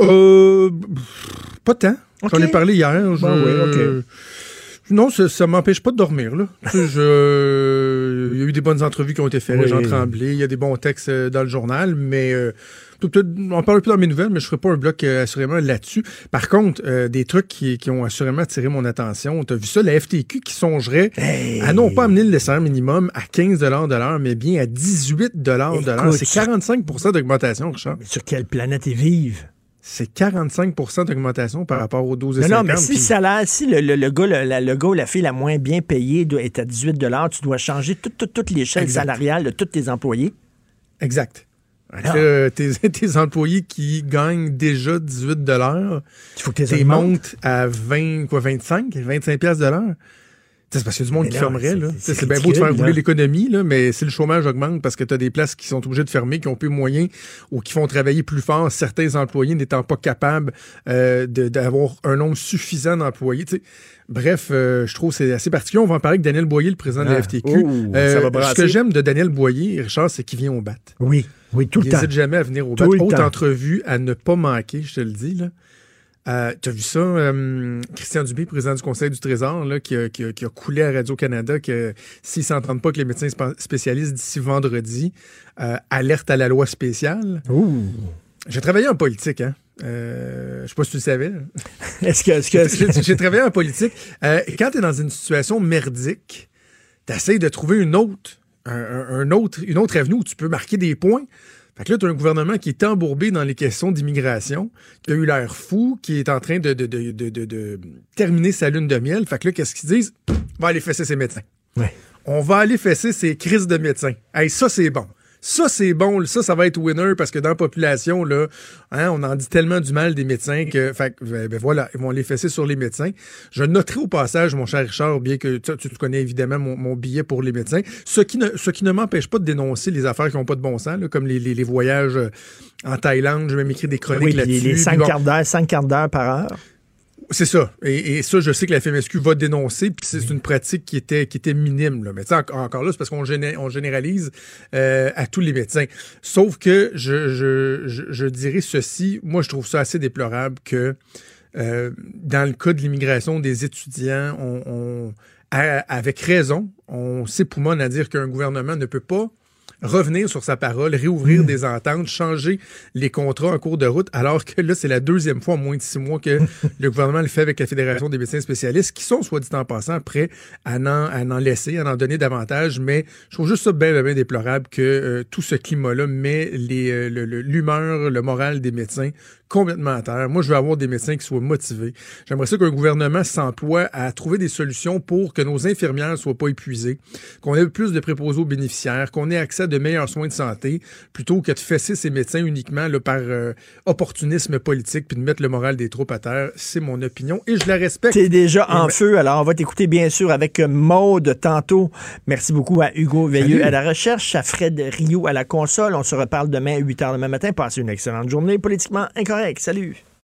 Euh, pas tant. J'en ai parlé hier. Je, Non, ça, ne m'empêche pas de dormir. Là. je, il y a eu des bonnes entrevues qui ont été faites, Jean Tremblay, il y a des bons textes euh, dans le journal, mais euh, on parle plus dans mes nouvelles, mais je ferai pas un bloc euh, assurément là-dessus. Par contre, des trucs qui, ont assurément attiré mon attention. Tu as vu ça, la FTQ qui songerait à non pas amener le salaire minimum à 15 de l'heure, mais bien à 18 de l'heure. C'est 45% d'augmentation, Richard. sur quelle planète ils vivent? C'est 45% d'augmentation par rapport aux 12 Non, non, mais si, salaire, si le, le, gars, le, la fille la moins bien payée est à 18 tu dois changer toute, l'échelle salariale de tous tes employés. Exact. Euh, tes, tes, employés qui gagnent déjà 18 il faut que tu montes à 20, quoi, 25, 25 pièces de l'heure. C'est parce qu'il y a du monde qui fermerait. C'est bien beau de faire rouler l'économie, mais si le chômage augmente parce que tu as des places qui sont obligées de fermer, qui ont peu de moyens ou qui font travailler plus fort, certains employés n'étant pas capables euh, d'avoir un nombre suffisant d'employés. Bref, euh, je trouve que c'est assez particulier. On va en parler avec Daniel Boyer, le président de la ah. FTQ. Euh, ce que j'aime de Daniel Boyer, Richard, c'est qu'il vient au bat. Oui, oui, tout le temps. Il n'hésite jamais à venir au bat. Haute entrevue à ne pas manquer, je te le dis. Là. Euh, tu as vu ça, euh, Christian Dubé, président du Conseil du Trésor, là, qui, a, coulé à Radio-Canada que s'ils ne s'entendent pas que les médecins spécialistes d'ici vendredi, euh, alerte à la loi spéciale. J'ai travaillé en politique, hein. je sais pas si tu le savais. Est-ce que, j'ai travaillé en politique. quand tu es dans une situation merdique, tu de trouver une autre, un, autre, une autre avenue où tu peux marquer des points. Fait que là, tu as un gouvernement qui est embourbé dans les questions d'immigration, qui a eu l'air fou, qui est en train de, de, terminer sa lune de miel. Fait que là, qu'est-ce qu'ils disent? On va aller fesser ses médecins. On va aller fesser ses crises de médecins. Hey, ça, c'est bon. Ça, c'est bon. Ça, ça va être winner parce que dans la population, là, hein, on en dit tellement du mal des médecins que, fait, ben, ben voilà, ils vont les fesser sur les médecins. Je noterai au passage, mon cher Richard, bien que tu, tu connais évidemment mon, billet pour les médecins, ce qui ne, ce qui ne m'empêche pas de dénoncer les affaires qui n'ont pas de bon sens, comme les, les, voyages euh, en Thaïlande. Je vais m'écrire des chroniques là-dessus. Les 5 quarts d'heure, 5 quarts d'heure par heure. C'est ça. Et, ça, je sais que la FMSQ va dénoncer, puis c'est une pratique qui était, qui était minime. Là. Mais encore là, c'est parce qu'on généralise euh, à tous les médecins. Sauf que je, je, je, dirais ceci, moi, je trouve ça assez déplorable que euh, dans le cas de l'immigration des étudiants, on, avec raison, on s'époumonne à dire qu'un gouvernement ne peut pas revenir sur sa parole, réouvrir hmm. des ententes, changer les contrats en cours de route, alors que là, c'est la deuxième fois en moins de six mois que le gouvernement le fait avec la Fédération des médecins spécialistes, qui sont, soit dit en passant, prêts à en, à en laisser, à en donner davantage. Mais je trouve juste ça bien, bien déplorable que euh, tout ce climat-là met euh, l'humeur, le moral des médecins complètement à terre. Moi, je veux avoir des médecins qui soient motivés. J'aimerais ça qu'un gouvernement s'emploie à trouver des solutions pour que nos infirmières ne soient pas épuisées, qu'on ait plus de préposés aux bénéficiaires, qu'on ait accès à de meilleurs soins de santé, plutôt que de fesser ces médecins uniquement là, par euh, opportunisme politique puis de mettre le moral des troupes à terre. C'est mon opinion et je la respecte. T'es déjà en feu, alors on va t'écouter bien sûr avec Maude tantôt. Merci beaucoup à Hugo Veilleux à la recherche, à Fred Rio à la console. On se reparle demain à 8 h demain matin. Passez une excellente journée politiquement incorrecte. Salut.